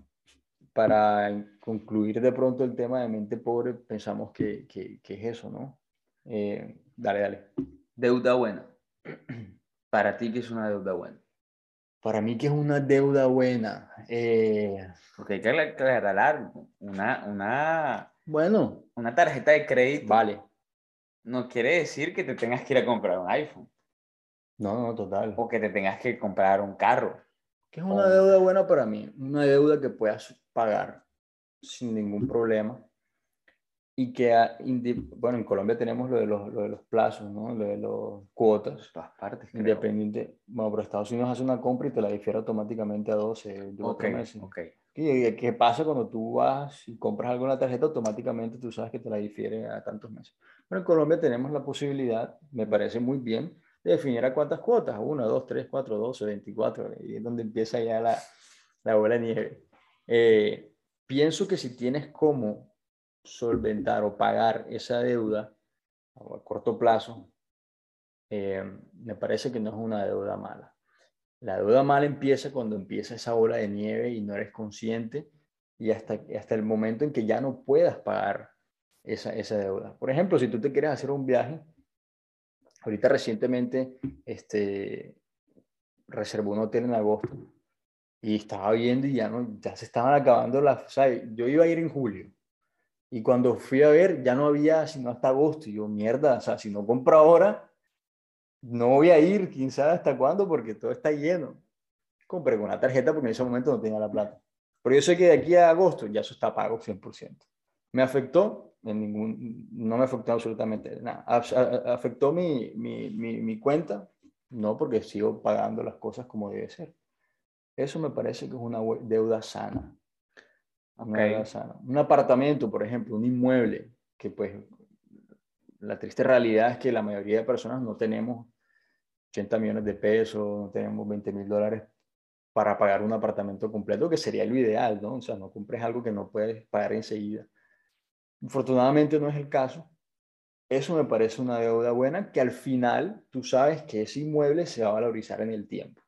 para concluir de pronto el tema de mente pobre, pensamos que, que, que es eso, ¿no? Eh, dale, dale. Deuda buena. Para ti, ¿qué es una deuda buena? Para mí que es una deuda buena. Eh, Porque hay que aclarar, una, una, bueno, una tarjeta de crédito vale. no quiere decir que te tengas que ir a comprar un iPhone No, no, total. o que te tengas que comprar un carro. ¿Qué es una deuda buena para mí? Una deuda que puedas pagar sin ningún problema y que, a- bueno, en Colombia tenemos lo de los, lo de los plazos, ¿no? Lo de los cuotas. Todas partes, creo. Independiente, bueno, pero Estados Unidos hace una compra y te la difiere automáticamente a 12, de Ok, meses. ok. ¿Y qué pasa cuando tú vas y compras la tarjeta? Automáticamente tú sabes que te la difiere a tantos meses. Bueno, en Colombia tenemos la posibilidad, me parece muy bien, definiera cuántas cuotas, 1, 2, 3, 4, 12, 24, y es donde empieza ya la, la bola de nieve. Eh, pienso que si tienes cómo solventar o pagar esa deuda a corto plazo, eh, me parece que no es una deuda mala. La deuda mala empieza cuando empieza esa bola de nieve y no eres consciente y hasta, hasta el momento en que ya no puedas pagar esa, esa deuda. Por ejemplo, si tú te quieres hacer un viaje, ahorita recientemente este, reservó un hotel en agosto y estaba viendo y ya, no, ya se estaban acabando las... O sea, yo iba a ir en julio y cuando fui a ver ya no había sino hasta agosto y yo, mierda, o sea, si no compro ahora, no voy a ir, quién sabe hasta cuándo porque todo está lleno. Compré con una tarjeta porque en ese momento no tenía la plata. Pero yo sé que de aquí a agosto ya eso está pago 100%. ¿Me afectó? En ningún, no me afectó absolutamente nada. ¿Afectó mi, mi, mi, mi cuenta? No, porque sigo pagando las cosas como debe ser. Eso me parece que es una deuda sana. Un apartamento, por ejemplo, un inmueble, que pues la triste realidad es que la mayoría de personas no tenemos 80 millones de pesos, no tenemos 20 mil dólares para pagar un apartamento completo, que sería lo ideal, ¿no? O sea, no compres algo que no puedes pagar enseguida. Afortunadamente no es el caso. Eso me parece una deuda buena que al final tú sabes que ese inmueble se va a valorizar en el tiempo.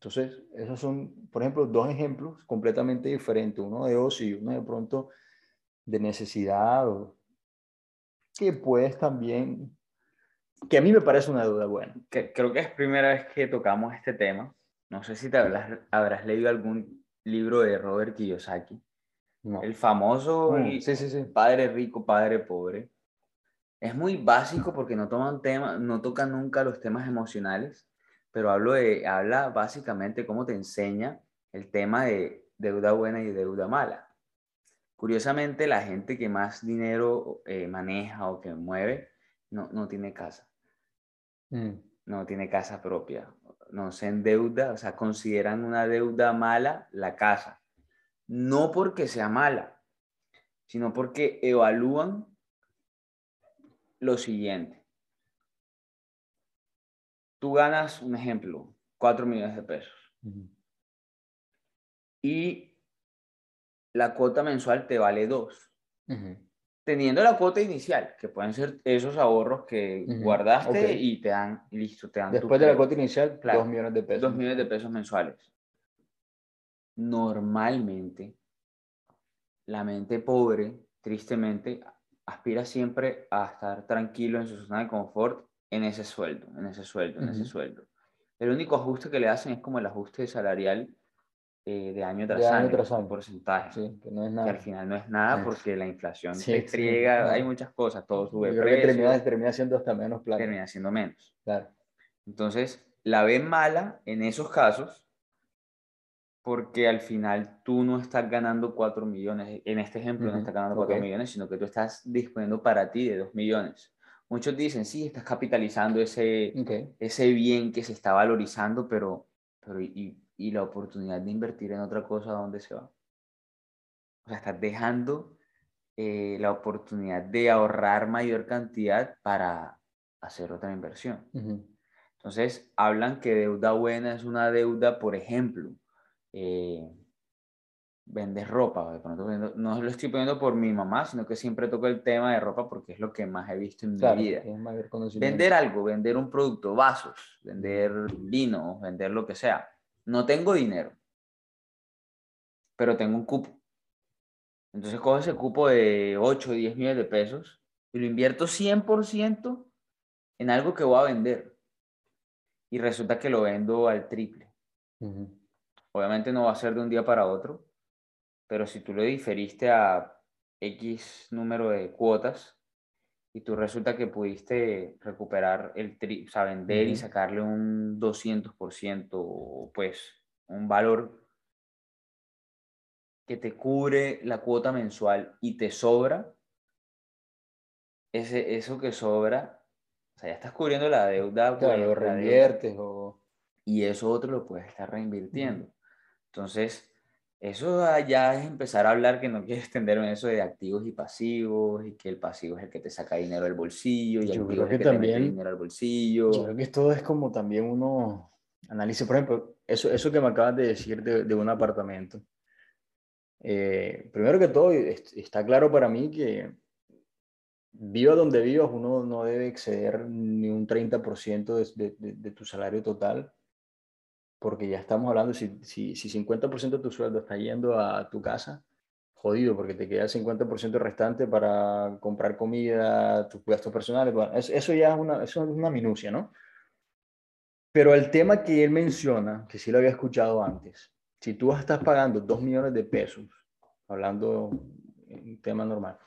Entonces, esos son, por ejemplo, dos ejemplos completamente diferentes, uno de ocio y uno de pronto de necesidad, que puedes también, que a mí me parece una duda buena. Que, creo que es primera vez que tocamos este tema. No sé si te habrás, habrás leído algún libro de Robert Kiyosaki. El famoso mm, sí, sí, sí. padre rico, padre pobre. Es muy básico porque no toman tema, no toca nunca los temas emocionales pero hablo de, habla básicamente cómo te enseña el tema de deuda buena y deuda mala. Curiosamente, la gente que más dinero eh, maneja o que mueve no, no tiene casa. Mm. No tiene casa propia. No se endeuda, o sea, consideran una deuda mala la casa. No porque sea mala, sino porque evalúan lo siguiente tú ganas, un ejemplo, 4 millones de pesos. Y la cuota mensual te vale 2. Teniendo la cuota inicial, que pueden ser esos ahorros que guardaste y te dan, listo, te dan. Después de la cuota inicial, 2 millones de pesos. 2 millones de pesos mensuales. Normalmente, la mente pobre, tristemente, aspira siempre a estar tranquilo en su zona de confort en ese sueldo, en ese sueldo, en ese sueldo. El único ajuste que le hacen es como el ajuste salarial eh, de año tras año, año, porcentaje. que, no es nada. que al final no es nada porque la inflación se friega, hay muchas cosas, todo sube. Yo creo que termina, termina siendo hasta menos plata. Termina siendo menos. Claro. Entonces, la ven mala en esos casos porque al final tú no estás ganando 4 millones, en este ejemplo no estás ganando 4 millones, sino que tú estás disponiendo para ti de 2 millones. Muchos dicen, sí, estás capitalizando ese, ese bien que se está valorizando, pero, pero y, y, la oportunidad de invertir en otra cosa, ¿dónde se va? O sea, estás dejando eh, la oportunidad de ahorrar mayor cantidad para hacer otra inversión. Entonces, hablan que deuda buena es una deuda, por ejemplo, eh, vendes ropa. De pronto no lo estoy poniendo por mi mamá, sino que siempre toco el tema de ropa porque es lo que más he visto en mi vida. Vender algo, vender un producto, vasos, vender vino, vender lo que sea. No tengo dinero, pero tengo un cupo. Entonces cojo ese cupo de 8 o 10 millones de pesos y lo invierto 100% en algo que voy a vender. Y resulta que lo vendo al triple. Obviamente no va a ser de un día para otro, pero si tú lo diferiste a X número de cuotas y tú resulta que pudiste recuperar el tri, o sea, vender y sacarle un 200%, pues un valor que te cubre la cuota mensual y te sobra, ese, eso que sobra, o sea, ya estás cubriendo la deuda. Claro, lo reinviertes o... Y eso otro lo puedes estar reinvirtiendo. Entonces, Eso ya es empezar a hablar que no quieres extenderme en eso de activos y pasivos y que el pasivo es el que te saca dinero del bolsillo y el Yo activo creo es que el que te también- mete dinero al bolsillo. Yo creo que esto es como también uno analice, por ejemplo, eso, eso que me acabas de decir de, de un apartamento. Eh, primero que todo, est- está claro para mí que viva donde vivas, uno no debe exceder ni un 30% de, de, de- de tu salario total, porque ya estamos hablando, si, si, si 50% de tu sueldo está yendo a tu casa, jodido, porque te queda el 50% restante para comprar comida, tus gastos personales, bueno, eso, ya es una, eso es una minucia, ¿no? Pero el tema que él menciona, que sí lo había escuchado antes, si tú estás pagando 2 millones de pesos, hablando en tema normal,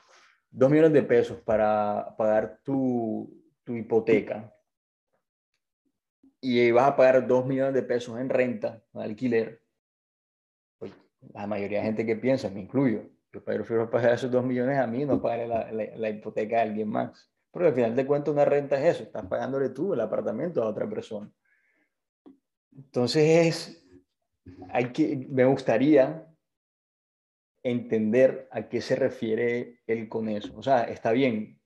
2 millones de pesos para pagar tu, tu hipoteca y vas a pagar 2 millones de pesos en renta, en alquiler, pues, la mayoría de gente que piensa, me incluyo, yo prefiero pagar esos 2 millones a mí, no pagar la, la- hipoteca a alguien más. Porque al final de cuentas una renta es eso, estás pagándole tú el apartamento a otra persona. Entonces es, hay que, me gustaría entender a qué se refiere él con eso. O sea, está bien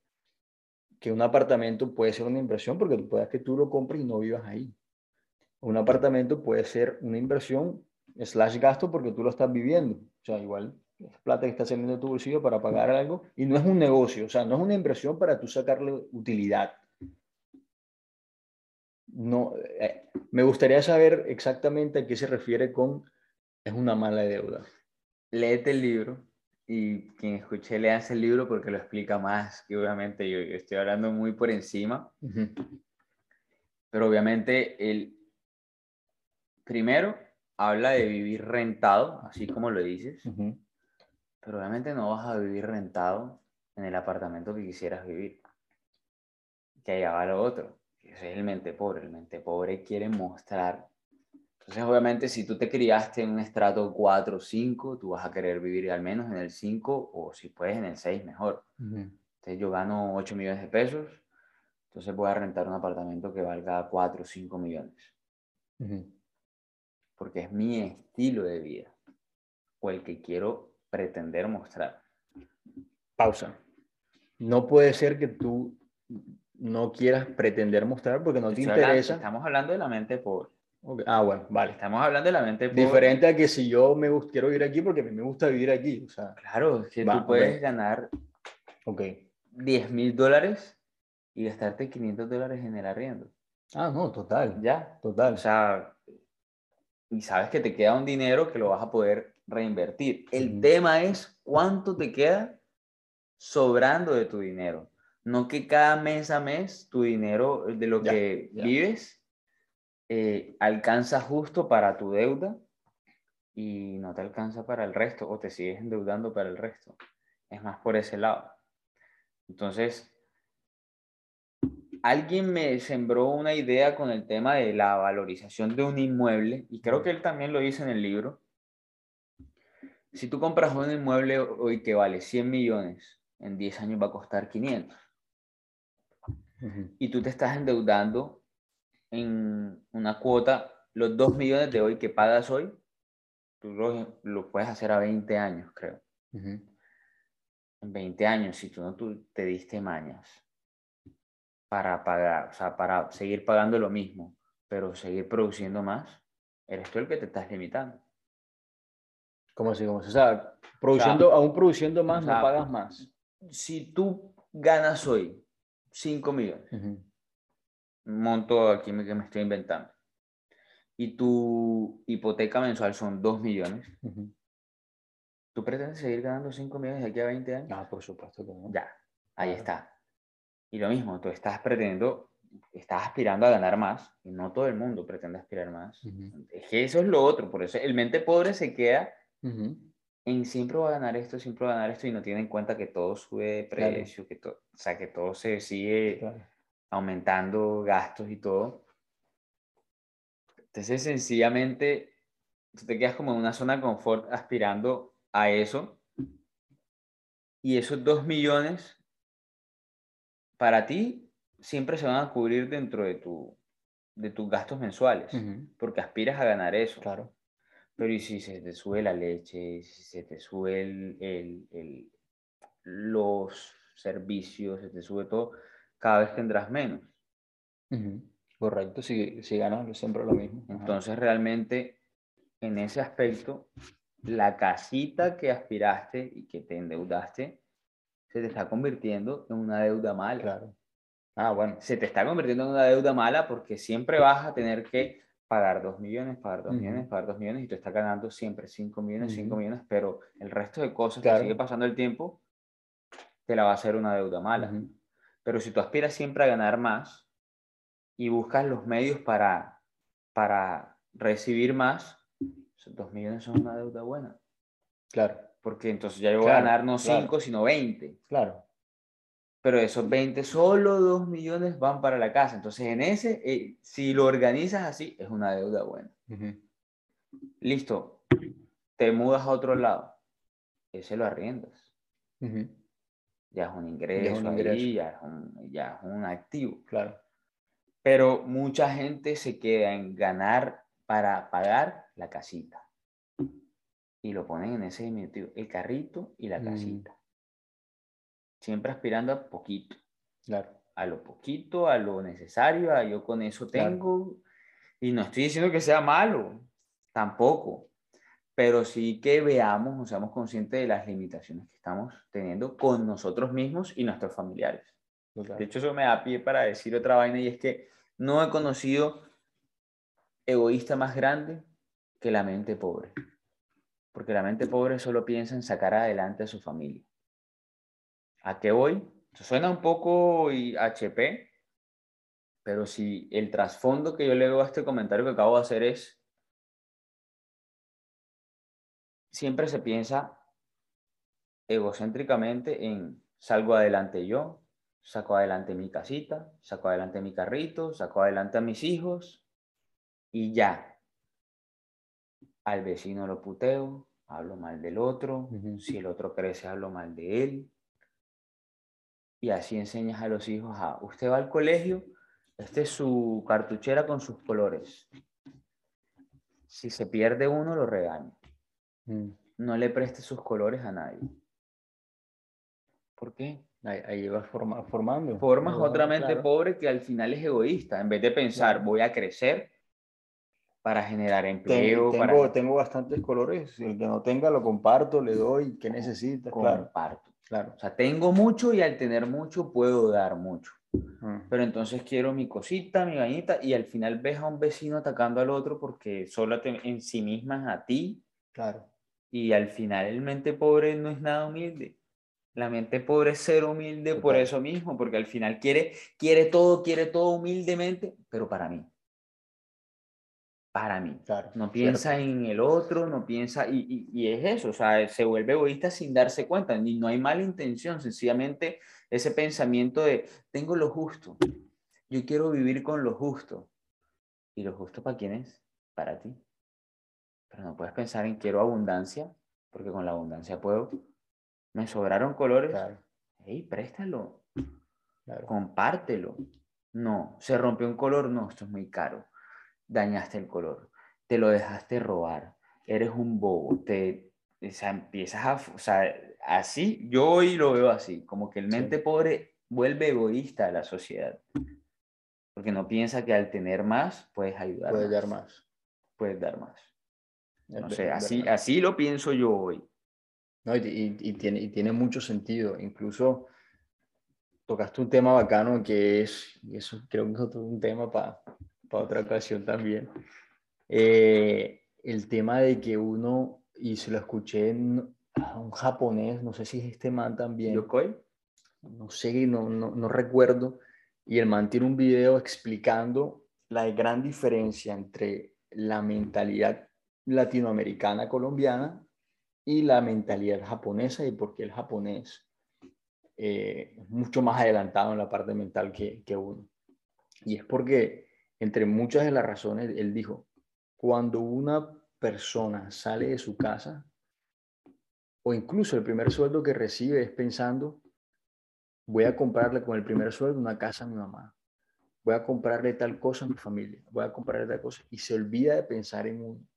que un apartamento puede ser una inversión porque puedes que tú lo compres y no vivas ahí. Un apartamento puede ser una inversión slash gasto porque tú lo estás viviendo. O sea, igual es plata que está saliendo de tu bolsillo para pagar algo y no es un negocio, o sea, no es una inversión para tú sacarle utilidad. No, eh, me gustaría saber exactamente a qué se refiere con es una mala deuda. léete el libro y quien escuche leanse el libro porque lo explica más que obviamente yo, yo estoy hablando muy por encima, pero obviamente el primero habla de vivir rentado, así como lo dices, pero obviamente no vas a vivir rentado en el apartamento que quisieras vivir. Que allá va lo otro, que es el mente pobre, el mente pobre quiere mostrar. Entonces, obviamente, si tú te criaste en un estrato 4 o 5, tú vas a querer vivir al menos en el 5 o si puedes en el 6 mejor. ujú. Entonces, yo gano 8 millones de pesos, entonces voy a rentar un apartamento que valga 4 o 5 millones, porque es mi estilo de vida o el que quiero pretender mostrar. Pausa. No puede ser que tú no quieras pretender mostrar porque no te Estoy hablando- interesa. estamos hablando de la mente pobre. Ok, Ah, bueno, vale. Estamos hablando de la mente pobre. Diferente a que si yo me quiero vivir aquí porque a mí me gusta vivir aquí. O sea, Claro, es que Va, tú puedes ok. ganar ok. 10 mil dólares y gastarte 500 dólares en el arriendo. Ah, no, total. Ya. Total. O sea, y sabes que te queda un dinero que lo vas a poder reinvertir. El Ujú. tema es cuánto te queda sobrando de tu dinero. No que cada mes a mes tu dinero de lo Ya, que ya. vives eh, alcanza justo para tu deuda y no te alcanza para el resto o te sigues endeudando para el resto. Es más por ese lado. Entonces, alguien me sembró una idea con el tema de la valorización de un inmueble y creo que él también lo dice en el libro. Si tú compras un inmueble hoy que vale 100 millones, en 10 años va a costar 500 Ujú. y tú te estás endeudando en una cuota, los 2 millones de hoy que pagas hoy, tú lo, lo puedes hacer a 20 años, creo. Ujú. En 20 años, si tú no tú te diste mañas para pagar, o sea, para seguir pagando lo mismo, pero seguir produciendo más, eres tú el que te estás limitando. ¿Cómo así? ¿Cómo así? O sea, produciendo, aún produciendo más, o sea, no pagas más. Si tú ganas hoy 5 millones, un monto aquí me- que me estoy inventando, y tu hipoteca mensual son 2 millones, Ujú. ¿tú pretendes seguir ganando 5 millones de aquí a 20 años? Ah, por supuesto que no. Ya, ahí Claro. está. Y lo mismo, tú estás pretendiendo, estás aspirando a ganar más, y no todo el mundo pretende aspirar más. Ujú. Es que eso es lo otro, por eso el mente pobre se queda Ujú. en siempre va a ganar esto, siempre va a ganar esto, y no tiene en cuenta que todo sube de Claro. precio, que todo, o sea, que todo se sigue Claro. Aumentando gastos y todo. Entonces, sencillamente, tú te quedas como en una zona de confort aspirando a eso. Y esos dos millones, para ti, siempre se van a cubrir dentro de, tu, de tus gastos mensuales, porque aspiras a ganar eso. Claro. Pero ¿y si se te sube la leche? Si se te sube el, el, el, los servicios, se te sube todo, cada vez tendrás menos. Correcto, si, si ganas siempre lo mismo. Entonces realmente en ese aspecto, la casita que aspiraste y que te endeudaste, se te está convirtiendo en una deuda mala. Claro. Ah, bueno. Se te está convirtiendo en una deuda mala porque siempre vas a tener que pagar 2 millones, pagar 2 millones, pagar 2 millones y tú estás ganando siempre 5 millones, 5 millones, pero el resto de cosas que sigue pasando el tiempo, te la va a hacer una deuda mala. Pero si tú aspiras siempre a ganar más y buscas los medios para, para recibir más, 2 millones son una deuda buena. Claro. Porque entonces ya yo voy a ganar no 5, sino 20. Claro. Pero esos 20, solo 2 millones van para la casa. Entonces en ese, eh, si lo organizas así, es una deuda buena. Listo. Te mudas a otro lado. Ese lo arriendas. Ya es un ingreso, ya, es un, ya es un activo. Claro. Pero mucha gente se queda en ganar para pagar la casita. Y lo ponen en ese diminutivo, el carrito y la mm. casita. Siempre aspirando a poquito. Claro. A lo poquito, a lo necesario, a yo con eso tengo. Y no estoy diciendo que sea malo, tampoco. Pero sí que veamos o seamos conscientes de las limitaciones que estamos teniendo con nosotros mismos y nuestros familiares. De hecho, eso me da pie para decir otra vaina y es que no he conocido egoísta más grande que la mente pobre. Porque la mente pobre solo piensa en sacar adelante a su familia. ¿A qué voy? Suena un poco HP, pero si el trasfondo que yo le veo a este comentario que acabo de hacer es, siempre se piensa egocéntricamente en salgo adelante yo, saco adelante mi casita, saco adelante mi carrito, saco adelante a mis hijos, y ya. Al vecino lo puteo, hablo mal del otro, si el otro crece, hablo mal de él. Y así enseñas a los hijos a, usted va al colegio, esta es su cartuchera con sus colores. Si se pierde uno, lo regaña. Mm. No le preste sus colores a nadie. ¿Por qué? Ahí, vas formando. Formas otra mente pobre que al final es egoísta. En vez de pensar, voy a crecer, para generar empleo. Tengo, tengo, bastantes colores, el que no tenga lo comparto, le doy, ¿qué necesita? Comparto. Claro. O sea, tengo mucho y al tener mucho puedo dar mucho. Mm. Pero entonces quiero mi cosita, mi bañita, y al final ves a un vecino atacando al otro porque solo en sí misma es a ti. Claro. Y al final el mente pobre no es nada humilde. La mente pobre es ser humilde por eso mismo, porque al final quiere, quiere todo, quiere todo humildemente, pero para mí para mí. no piensa en el otro, no piensa, y, y, es eso, o sea, se vuelve egoísta sin darse cuenta, y no hay mala intención, sencillamente ese pensamiento de, tengo lo justo, yo quiero vivir con lo justo. ¿Y lo justo para quién es? Para ti. Pero no puedes pensar en quiero abundancia, porque con la abundancia puedo. Me sobraron colores. Claro. Hey, préstalo. Compártelo. No, se rompió un color, no, esto es muy caro dañaste el color, te lo dejaste robar, eres un bobo, te, o sea, empiezas a, o sea, así, yo hoy lo veo así, como que el mente pobre vuelve egoísta a la sociedad, porque no piensa que al tener más puedes ayudar. Puedes dar más. Puedes dar más. No sé, así, así lo pienso yo hoy. No, y, y, tiene, y tiene mucho sentido, incluso tocaste un tema bacano que es, y eso creo que es otro un tema para para otra ocasión también, eh, el tema de que uno, y se lo escuché en, a un japonés, no sé si es este man también. ¿Yokoi? No sé, no, no, no recuerdo. Y el man tiene un video explicando la gran diferencia entre la mentalidad latinoamericana colombiana y la mentalidad japonesa y por qué el japonés eh, es mucho más adelantado en la parte mental que, que uno. Y es porque entre muchas de las razones, él dijo, cuando una persona sale de su casa, o incluso el primer sueldo que recibe es pensando, voy a comprarle con el primer sueldo una casa a mi mamá, voy a comprarle tal cosa a mi familia, voy a comprarle tal cosa, y se olvida de pensar en uno.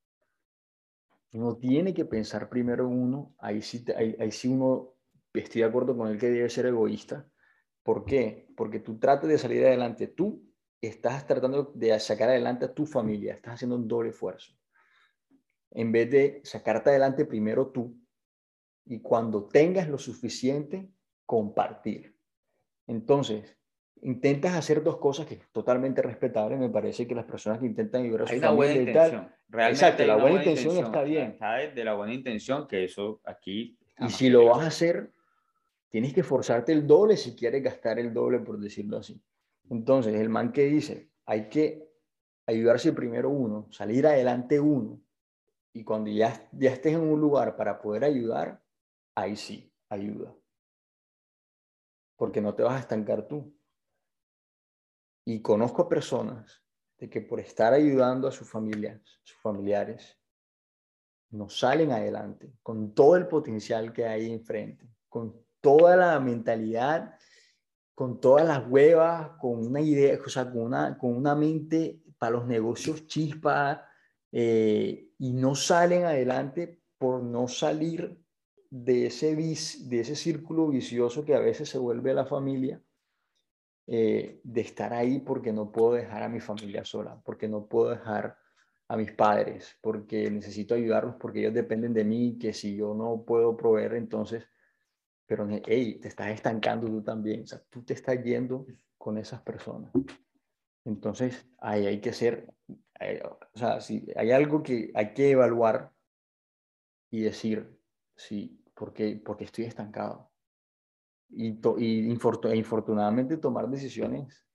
Uno tiene que pensar primero uno, ahí sí, ahí, ahí uno, estoy de acuerdo con él que debe ser egoísta. ¿Por qué? Porque tú tratas de salir adelante, tú estás tratando de sacar adelante a tu familia, estás haciendo un doble esfuerzo. En vez de sacarte adelante primero tú y cuando tengas lo suficiente, compartir. Entonces, intentas hacer dos cosas que es totalmente respetable. Me parece que las personas que intentan vivir a su familia y tal. Exacto, la buena, intención, está bien. ¿sabes? De la buena intención, que eso aquí. Y si lo vas a hacer, tienes que forzarte el doble si quieres gastar el doble, por decirlo así. Entonces, el man que dice, hay que ayudarse primero uno, salir adelante uno, y cuando ya, ya estés en un lugar para poder ayudar, ahí sí, ayuda. Porque no te vas a estancar tú. Y conozco personas de que por estar ayudando a sus familias, sus familiares, no salen adelante con todo el potencial que hay enfrente, con toda la mentalidad con todas las huevas, con una idea, o con una, con una mente para los negocios chispa, eh, y no salen adelante por no salir de ese, de ese círculo vicioso que a veces se vuelve la familia, eh, de estar ahí porque no puedo dejar a mi familia sola, porque no puedo dejar a mis padres, porque necesito ayudarlos, porque ellos dependen de mí, que si yo no puedo proveer, entonces pero hey, te estás estancando tú también, o sea, tú te estás yendo con esas personas. Entonces, ahí hay que ser, eh, o sea, si hay algo que hay que evaluar y decir, sí, porque, porque estoy estancado. Y, y infortunadamente tomar decisiones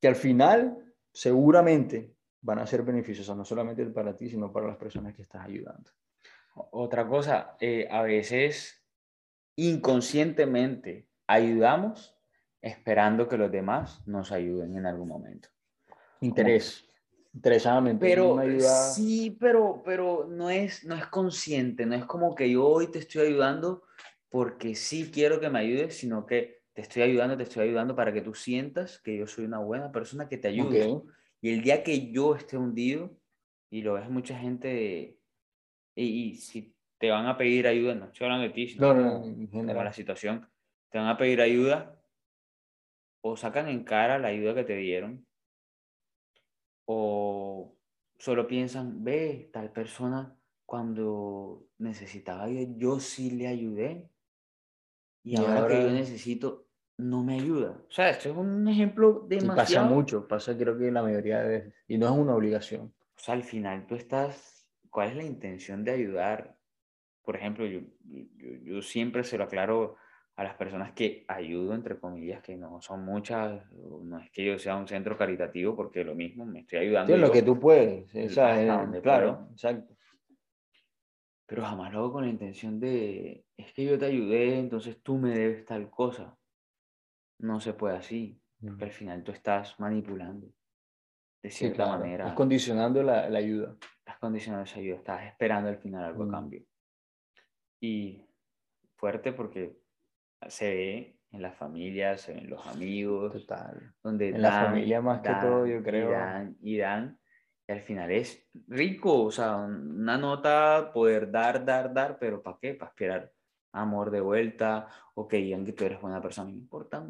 que al final seguramente van a ser beneficiosas, no solamente para ti, sino para las personas que estás ayudando. Otra cosa, eh, a veces inconscientemente ayudamos esperando que los demás nos ayuden en algún momento. Interés. Interesadamente. Pero sí, pero, pero no, es, no es consciente, no es como que yo hoy te estoy ayudando porque sí quiero que me ayudes, sino que te estoy ayudando, te estoy ayudando para que tú sientas que yo soy una buena persona que te ayude. Y el día que yo esté hundido, y lo ves mucha gente, y, y si te van a pedir ayuda, no estoy hablando de ti, sino de la situación, te van a pedir ayuda o sacan en cara la ayuda que te dieron o solo piensan, ve, tal persona cuando necesitaba ayuda, yo sí le ayudé y, ahora, que yo necesito, no me ayuda. O sea, esto es un ejemplo demasiado... pasa mucho, pasa creo que la mayoría de veces, y no es una obligación. O sea, al final tú estás, ¿cuál es la intención de ayudar? por ejemplo, yo, yo, siempre se lo aclaro a las personas que ayudo, entre comillas, que no son muchas, no es que yo sea un centro caritativo, porque lo mismo, me estoy ayudando. Sí, lo que tú puedes, esa, claro, exacto. Pero jamás lo hago con la intención de, es que yo te ayudé, entonces tú me debes tal cosa. No se puede así, porque al final tú estás manipulando, de cierta manera. Estás condicionando la, la, ayuda. Estás condicionando esa ayuda, estás esperando al final algo a cambio y fuerte porque se ve en las familias, en los amigos. Total. Donde en la familia más que todo, yo creo. Y dan, y dan, al final es rico, o sea, una nota, poder dar, dar, dar, pero ¿para qué? Para esperar amor de vuelta, o que digan que tú eres buena persona, no importa.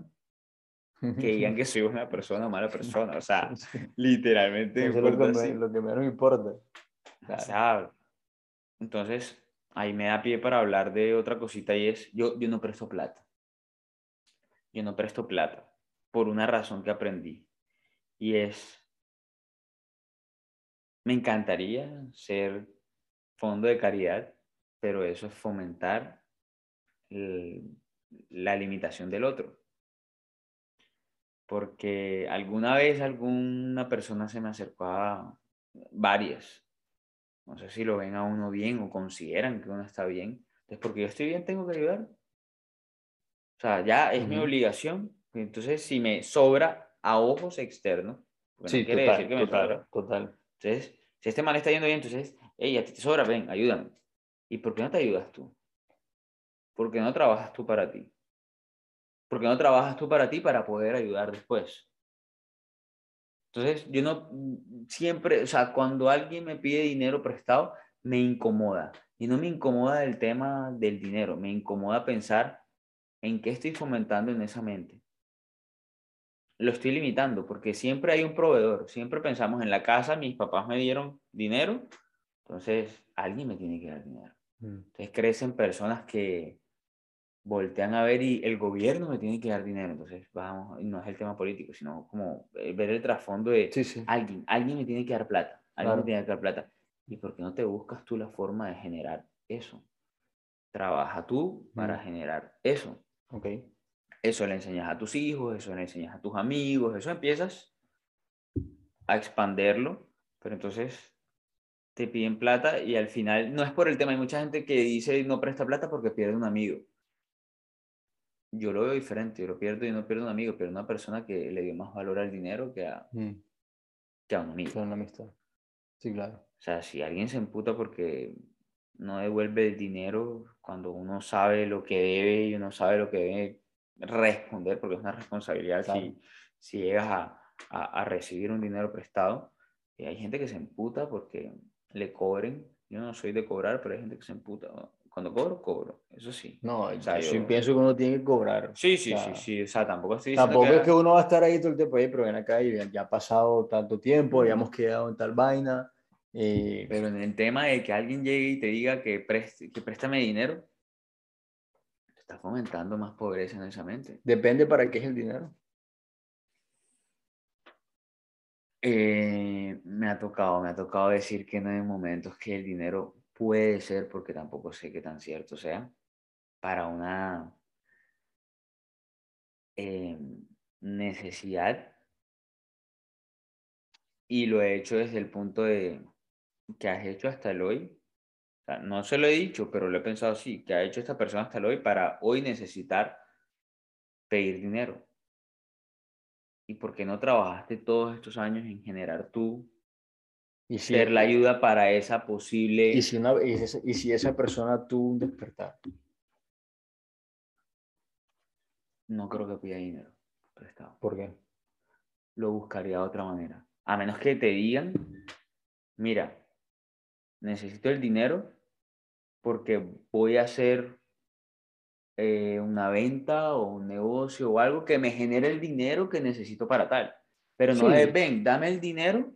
Que digan que soy una persona, mala persona, o sea, literalmente. Eso es lo que, lo que menos importa. O sea, entonces, ahí me da pie para hablar de otra cosita y es, yo, yo no presto plata. Yo no presto plata por una razón que aprendí. Y es, me encantaría ser fondo de caridad, pero eso es fomentar la limitación del otro. Porque alguna vez alguna persona se me acercó a varias no sé si lo ven a uno bien o consideran que uno está bien. Entonces, porque yo estoy bien, tengo que ayudar. O sea, ya es mi obligación. Entonces, si me sobra a ojos externos, sí, quiere decir que me sobra. Total. Entonces, si este mal está yendo bien, entonces, hey, a ti te sobra, ven, ayúdame. ¿Y por qué no te ayudas tú? ¿Por qué no trabajas tú para ti? ¿Por qué no trabajas tú para ti para poder ayudar después? Entonces, yo no siempre, o sea, cuando alguien me pide dinero prestado, me incomoda. Y no me incomoda el tema del dinero, me incomoda pensar en qué estoy fomentando en esa mente. Lo estoy limitando porque siempre hay un proveedor, siempre pensamos en la casa, mis papás me dieron dinero, entonces alguien me tiene que dar dinero. Mm. Entonces crecen personas que voltean a ver y el gobierno me tiene que dar dinero. Entonces, vamos, no es el tema político, sino como eh, ver el trasfondo de alguien, alguien me tiene que dar plata, alguien me tiene que dar plata. ¿Y por qué no te buscas tú la forma de generar eso? Trabaja tú para generar eso. Ok. Eso le enseñas a tus hijos, eso le enseñas a tus amigos, eso empiezas a expanderlo, pero entonces te piden plata y al final no es por el tema. Hay mucha gente que dice no presta plata porque pierde un amigo. Yo lo veo diferente, yo lo pierdo y no pierdo un amigo, pero una persona que le dio más valor al dinero que a, mm. que a un amigo. una amistad. Sí, claro. O sea, si alguien se emputa porque no devuelve el dinero cuando uno sabe lo que debe y uno sabe lo que debe responder, porque es una responsabilidad si, si llegas a, a, a, recibir un dinero prestado. Y hay gente que se emputa porque le cobren. Yo no soy de cobrar, pero hay gente que se emputa. Cuando cobro, cobro. Eso sí. No, o sea, yo, pienso que uno tiene que cobrar. Sí, sí, sí, sí. O sea, tampoco estoy Tampoco es que uno va a estar ahí todo el tiempo, ahí, pero ven acá y ya ha pasado tanto tiempo, ya hemos quedado en tal vaina. Y... Pero en el tema de que alguien llegue y te diga que, preste, que préstame dinero, está fomentando más pobreza en esa mente. Depende para qué es el dinero. Eh, me ha tocado, me ha tocado decir que no hay momentos que el dinero puede ser, porque tampoco sé qué tan cierto sea, para una eh, necesidad. Y lo he hecho desde el punto de que has hecho hasta el hoy. No se lo he dicho, pero lo he pensado así, que ha hecho esta persona hasta el hoy para hoy necesitar pedir dinero. ¿Y por qué no trabajaste todos estos años en generar tú y ser la ayuda para esa posible... Y si, una, y, si esa persona tuvo un despertar. No creo que pida dinero prestado. ¿Por qué? Lo buscaría de otra manera. A menos que te digan, mira, necesito el dinero porque voy a hacer eh, una venta o un negocio o algo que me genere el dinero que necesito para tal. Pero no es, ven, dame el dinero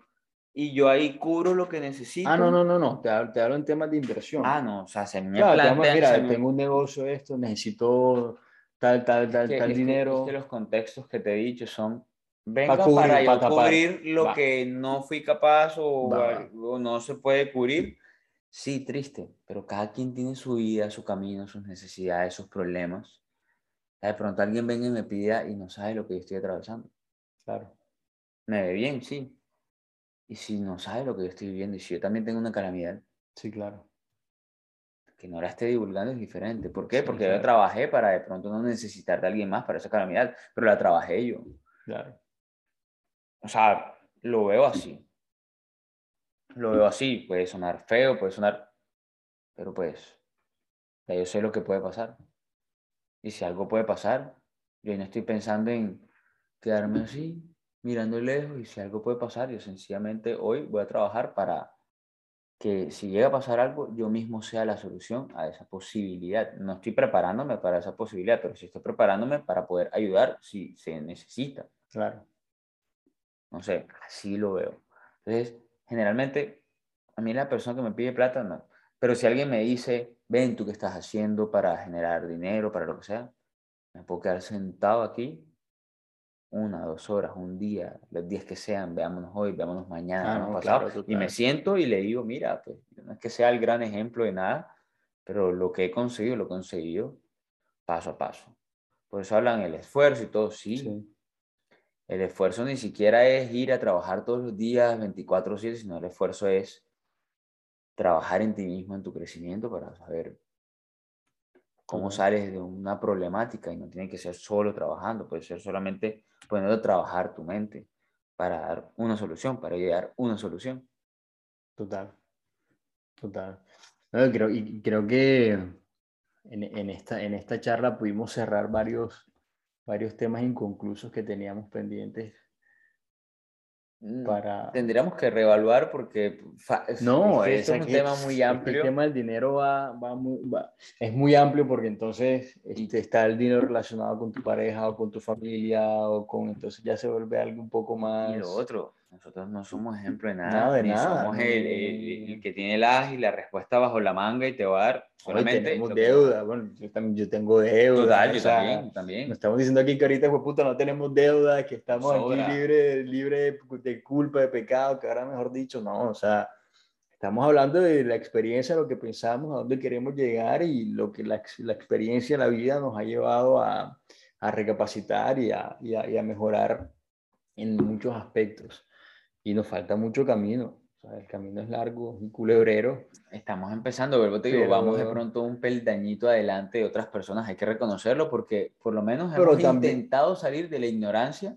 y yo ahí cubro lo que necesito. Ah, no, no, no, no, te, hablo, en temas de inversión. Ah, no, o sea, se me claro, mira, tengo un negocio esto, necesito tal, tal, tal, tal dinero. Que, los contextos que te he dicho son, venga para, yo cubrir lo que no fui capaz o, o no se puede cubrir Sí, triste, pero cada quien tiene su vida, su camino, sus necesidades, sus problemas. De pronto alguien venga y me pida y no sabe lo que yo estoy atravesando. Claro. Me ve bien, sí. Y si no sabe lo que yo estoy viviendo, y si yo también tengo una calamidad. Sí, claro. Que no la esté divulgando es diferente. ¿Por qué? Porque yo trabajé para de pronto no necesitar de alguien más para esa calamidad, pero la trabajé yo. Claro. O sea, lo veo así lo veo así, puede sonar feo, puede sonar, pero pues, ya yo sé lo que puede pasar. Y si algo puede pasar, yo no estoy pensando en quedarme así, mirando lejos, y si algo puede pasar, yo sencillamente hoy voy a trabajar para que si llega a pasar algo, yo mismo sea la solución a esa posibilidad. No estoy preparándome para esa posibilidad, pero sí estoy preparándome para poder ayudar si se necesita. Claro. No sé, así lo veo. Entonces, generalmente, a mí la persona que me pide plata, no. Pero si alguien me dice, ven, tú qué estás haciendo para generar dinero, para lo que sea, me puedo quedar sentado aquí una, dos horas, un día, los días que sean, veámonos hoy, veámonos mañana, ah, y me siento y le digo, mira, pues no es que sea el gran ejemplo de nada, pero lo que he conseguido, lo he conseguido paso a paso. Por eso hablan el esfuerzo y todo, sí. El esfuerzo ni siquiera es ir a trabajar todos los días 24/7, sino el esfuerzo es trabajar en ti mismo, en tu crecimiento, para saber cómo sales de una problemática y no tiene que ser solo trabajando, puede ser solamente poniendo a trabajar tu mente para dar una solución, para llegar una solución. Total, total. creo, y creo que en, en, esta, en esta charla pudimos cerrar varios, varios temas inconclusos que teníamos pendientes Mm, para... Tendríamos que reevaluar porque no, es, un tema muy amplio. el tema del dinero va, va, muy, es muy amplio porque entonces este, está el dinero relacionado con tu pareja o con tu familia o con, entonces ya se vuelve algo un poco más... Y lo otro, nosotros no somos ejemplo de nada. Nada de ni nada. Somos el, el, que tiene el as y la respuesta bajo la manga y te va a dar solamente. tenemos deuda. Bueno, yo, también, yo tengo deuda. Total, yo también, también. Nos estamos diciendo aquí que ahorita, pues, puta, no tenemos deuda, que estamos aquí libres libre de culpa, de pecado, que ahora mejor dicho, no, o sea, estamos hablando de la experiencia, lo que pensamos, a dónde queremos llegar y lo que la, la experiencia, la vida nos ha llevado a, a recapacitar y a, y a, y a mejorar en muchos aspectos y nos falta mucho camino. O sea, el camino es largo y culebrero. Estamos empezando, verbo te digo, vamos de pronto un peldañito adelante de otras personas, hay que reconocerlo porque por lo menos hemos intentado salir de la ignorancia.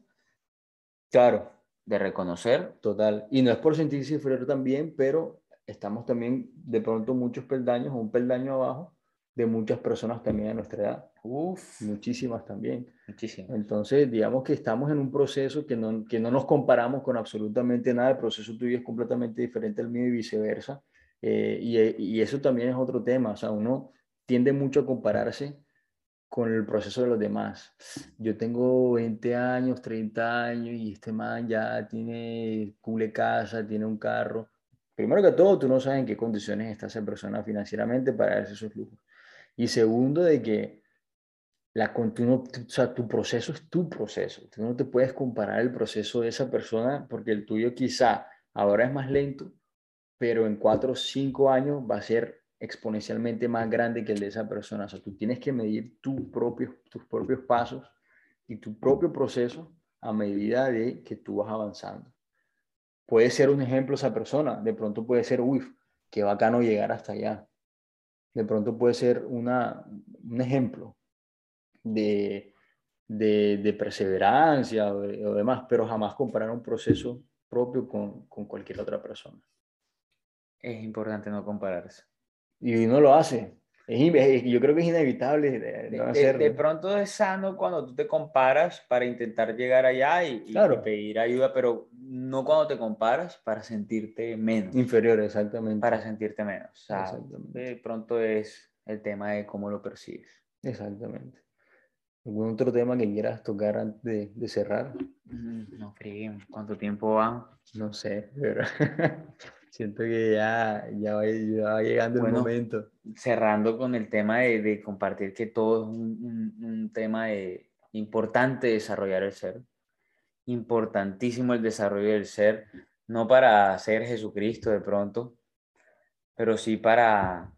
Claro. De reconocer. Total. Y no es por sentirse inferior también, pero estamos también de pronto muchos peldaños un peldaño abajo de muchas personas también a nuestra edad. Uf. Muchísimas también. Muchísimas. Entonces, digamos que estamos en un proceso que no, que no nos comparamos con absolutamente nada. El proceso tuyo es completamente diferente al mío y viceversa. Eh, y, y, eso también es otro tema. O sea, uno tiende mucho a compararse con el proceso de los demás. Yo tengo 20 años, 30 años y este man ya tiene cule casa, tiene un carro. Primero que todo, tú no sabes en qué condiciones está esa persona financieramente para darse esos lujos. Y segundo, de que la, tu, o sea, tu proceso es tu proceso. Tú no te puedes comparar el proceso de esa persona porque el tuyo quizá ahora es más lento, pero en cuatro o cinco años va a ser exponencialmente más grande que el de esa persona. O sea, tú tienes que medir tu propio, tus propios pasos y tu propio proceso a medida de que tú vas avanzando. Puede ser un ejemplo esa persona, de pronto puede ser, uy, qué bacano llegar hasta allá. De pronto puede ser una, un ejemplo, de, de, perseverancia o, demás, pero jamás comparar un proceso propio con, con, cualquier otra persona. Es importante no compararse. Y no lo hace. Es, yo creo que es inevitable de, de, pronto es sano cuando tú te comparas para intentar llegar allá y, claro. pedir ayuda, pero no cuando te comparas para sentirte menos. Inferior, exactamente. Para sentirte menos. O sea, de pronto es el tema de cómo lo percibes. Exactamente. ¿Algún otro tema que quieras tocar antes de, cerrar? Mm, no creo. ¿Cuánto tiempo va? No sé, pero siento que ya, ya, va, llegando el momento. Cerrando con el tema de, de compartir que todo es un, un, tema de, importante desarrollar el ser. Importantísimo el desarrollo del ser, no para ser Jesucristo de pronto, pero sí para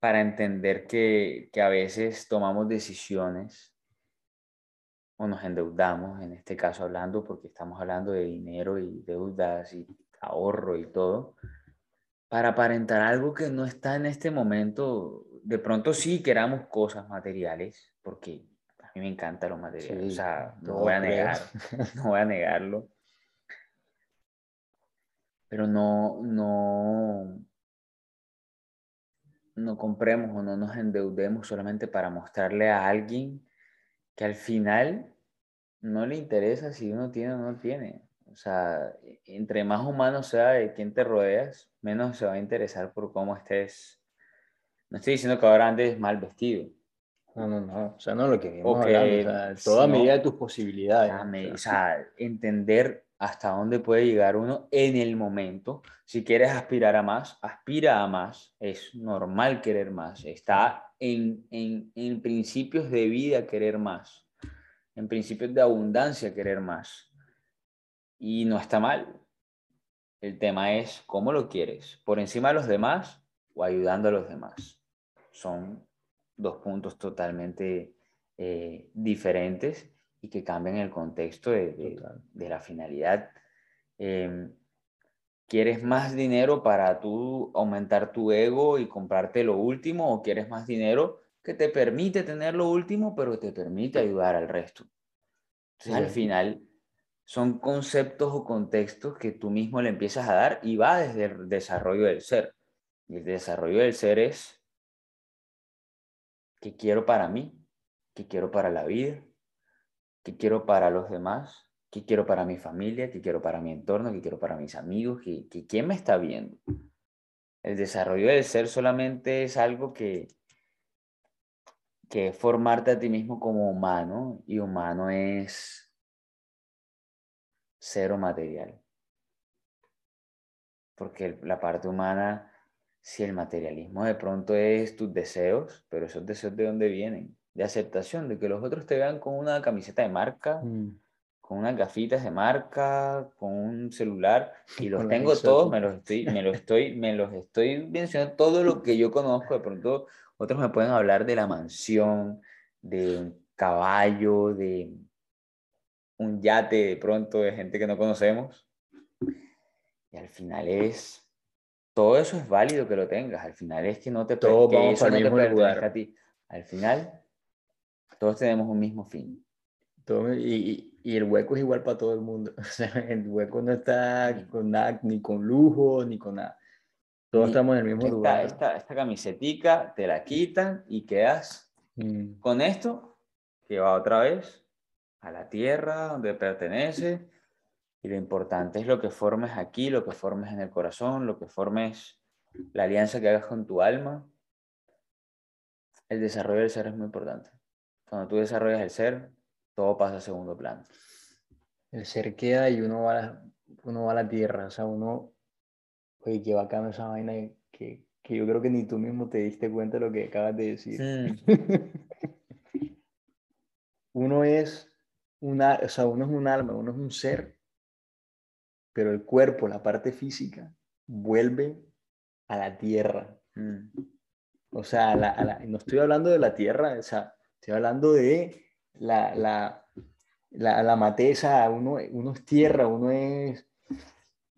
para entender que, que, a veces tomamos decisiones o nos endeudamos, en este caso hablando, porque estamos hablando de dinero y deudas y ahorro y todo, para aparentar algo que no está en este momento. De pronto sí queramos cosas materiales, porque a mí me encanta lo material, o sea, no voy a negar, no voy a negarlo. Pero no, no, no compremos o no nos endeudemos solamente para mostrarle a alguien que al final no le interesa si uno tiene o no tiene. O sea, entre más humano sea de quien te rodeas, menos se va a interesar por cómo estés. No estoy diciendo que ahora andes mal vestido. No, no, no. O sea, no lo que vimos toda medida de tus posibilidades. o sea, entender hasta dónde puede llegar uno en el momento. Si quieres aspirar a más, aspira a más. Es normal querer más. Está en, en, principios de vida querer más. En principios de abundancia querer más. Y no está mal. El tema es cómo lo quieres. ¿Por encima de los demás o ayudando a los demás? Son dos puntos totalmente eh, diferentes y que cambien el contexto de, de, la finalidad. Em, ¿Quieres más dinero para tú aumentar tu ego y comprarte lo último o quieres más dinero que te permite tener lo último pero te permite ayudar al resto? Entonces al final son conceptos o contextos que tú mismo le empiezas a dar y va desde el desarrollo del ser. Y el desarrollo del ser es qué quiero para mí, qué quiero para la vida, qué quiero para los demás qué quiero para mi familia, qué quiero para mi entorno, qué quiero para mis amigos, qué, quién me está viendo. El desarrollo del ser solamente es algo que, que es formarte a ti mismo como humano y humano es cero material. Porque la parte humana, si el materialismo de pronto es tus deseos, pero esos deseos de dónde vienen? De aceptación, de que los otros te vean con una camiseta de marca, mm. con unas gafitas de marca, con un celular, y los tengo todos, me los estoy, me los estoy, me los estoy mencionando todo lo que yo conozco, de pronto otros me pueden hablar de la mansión, de un caballo, de un yate de pronto de gente que no conocemos. Y al final es, todo eso es válido que lo tengas, al final es que no te, todo que eso no te lugar. a ti. Al final, todos tenemos un mismo fin. Todo, y, y, el hueco es igual para todo el mundo. O sea, el hueco no está con nada, ni con lujo, ni con nada. Todos estamos en el mismo lugar. Esta, esta camisetica te la quitan y quedas mm. con esto que va otra vez a la tierra donde pertenece. Y lo importante es lo que formes aquí, lo que formes en el corazón, lo que formes la alianza que hagas con tu alma. El desarrollo del ser es muy importante. Cuando tú desarrollas el ser, todo pasa a segundo plano. El ser queda y uno va a la, uno va a la tierra. O sea, uno Oye, qué bacano esa vaina que, que yo creo que ni tú mismo te diste cuenta de lo que acabas de decir. uno es una, o sea, uno es un alma, uno es un ser, pero el cuerpo, la parte física, vuelve a la tierra. Mm. O sea, no estoy hablando de la tierra, o sea, estoy hablando de la, la, la, la mateza, uno, uno es tierra, uno es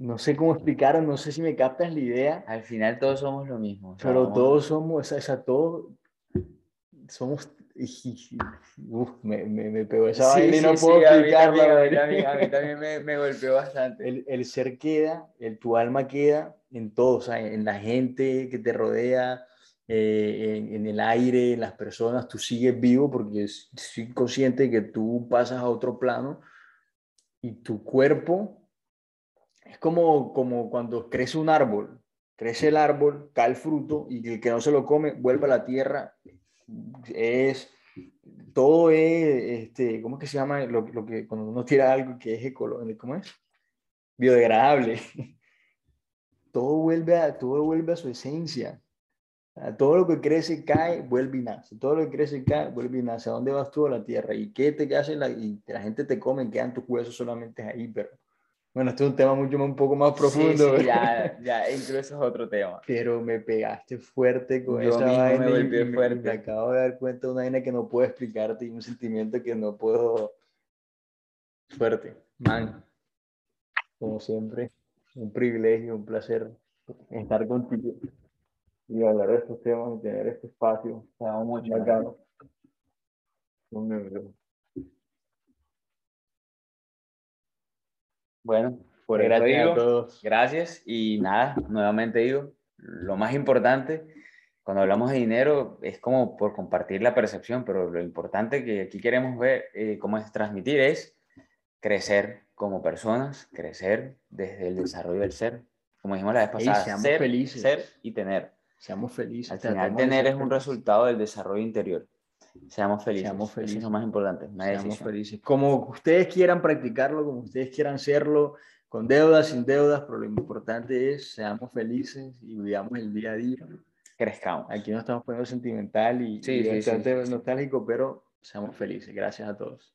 no sé cómo explicar, no sé si me captas la idea. Al final todos somos lo mismo. pero todos somos, o sea, todos somos... Uf, me, me, me, pegó esa vaina y no puedo explicarla. A mí, también me, me, golpeó bastante. El, el, ser queda, el, tu alma queda en todo, o sea, en la gente que te rodea, eh, en, en, el aire, en las personas, tú sigues vivo porque soy consciente de que tú pasas a otro plano y tu cuerpo es como, como cuando crece un árbol, crece el árbol, cae el fruto y el que no se lo come vuelve a la tierra. Es, todo es, este, ¿cómo es que se llama? Lo, lo que, cuando uno tira algo que es ecológico, ¿cómo es? Biodegradable. Todo vuelve a, todo vuelve a su esencia. Todo lo que crece cae, vuelve y nace. Todo lo que crece cae, vuelve y nace. ¿A dónde vas tú a la tierra? ¿Y qué te hace? La, y la gente te come, quedan tus huesos solamente ahí, pero bueno, este es un tema mucho un poco más profundo. Sí, ya, ya, incluso es otro tema. Pero me pegaste fuerte con Yo esa vaina. Me, y, fuerte. me acabo de dar cuenta de una vaina que no puedo explicarte y un sentimiento que no puedo. Fuerte. Man, como siempre, un privilegio, un placer estar contigo y hablar de estos temas y tener este espacio. Te amo mucho. Bacano. Bueno, por gracias a todos. Gracias y nada, nuevamente digo, lo más importante cuando hablamos de dinero es como por compartir la percepción, pero lo importante que aquí queremos ver, eh, cómo es transmitir, es crecer como personas, crecer desde el desarrollo del ser. Como dijimos la vez pasada, ser, felices. ser y tener. Seamos felices. Al final, tener es un resultado del desarrollo interior. Seamos felices. Seamos felices. Eso es lo más importante. Seamos felices. Como ustedes quieran practicarlo, como ustedes quieran serlo, con deudas, sin deudas, pero lo importante es seamos felices y vivamos el día a día. Crezcamos. Aquí no estamos poniendo sentimental y, sí, nostálgico, pero seamos felices. Gracias a todos.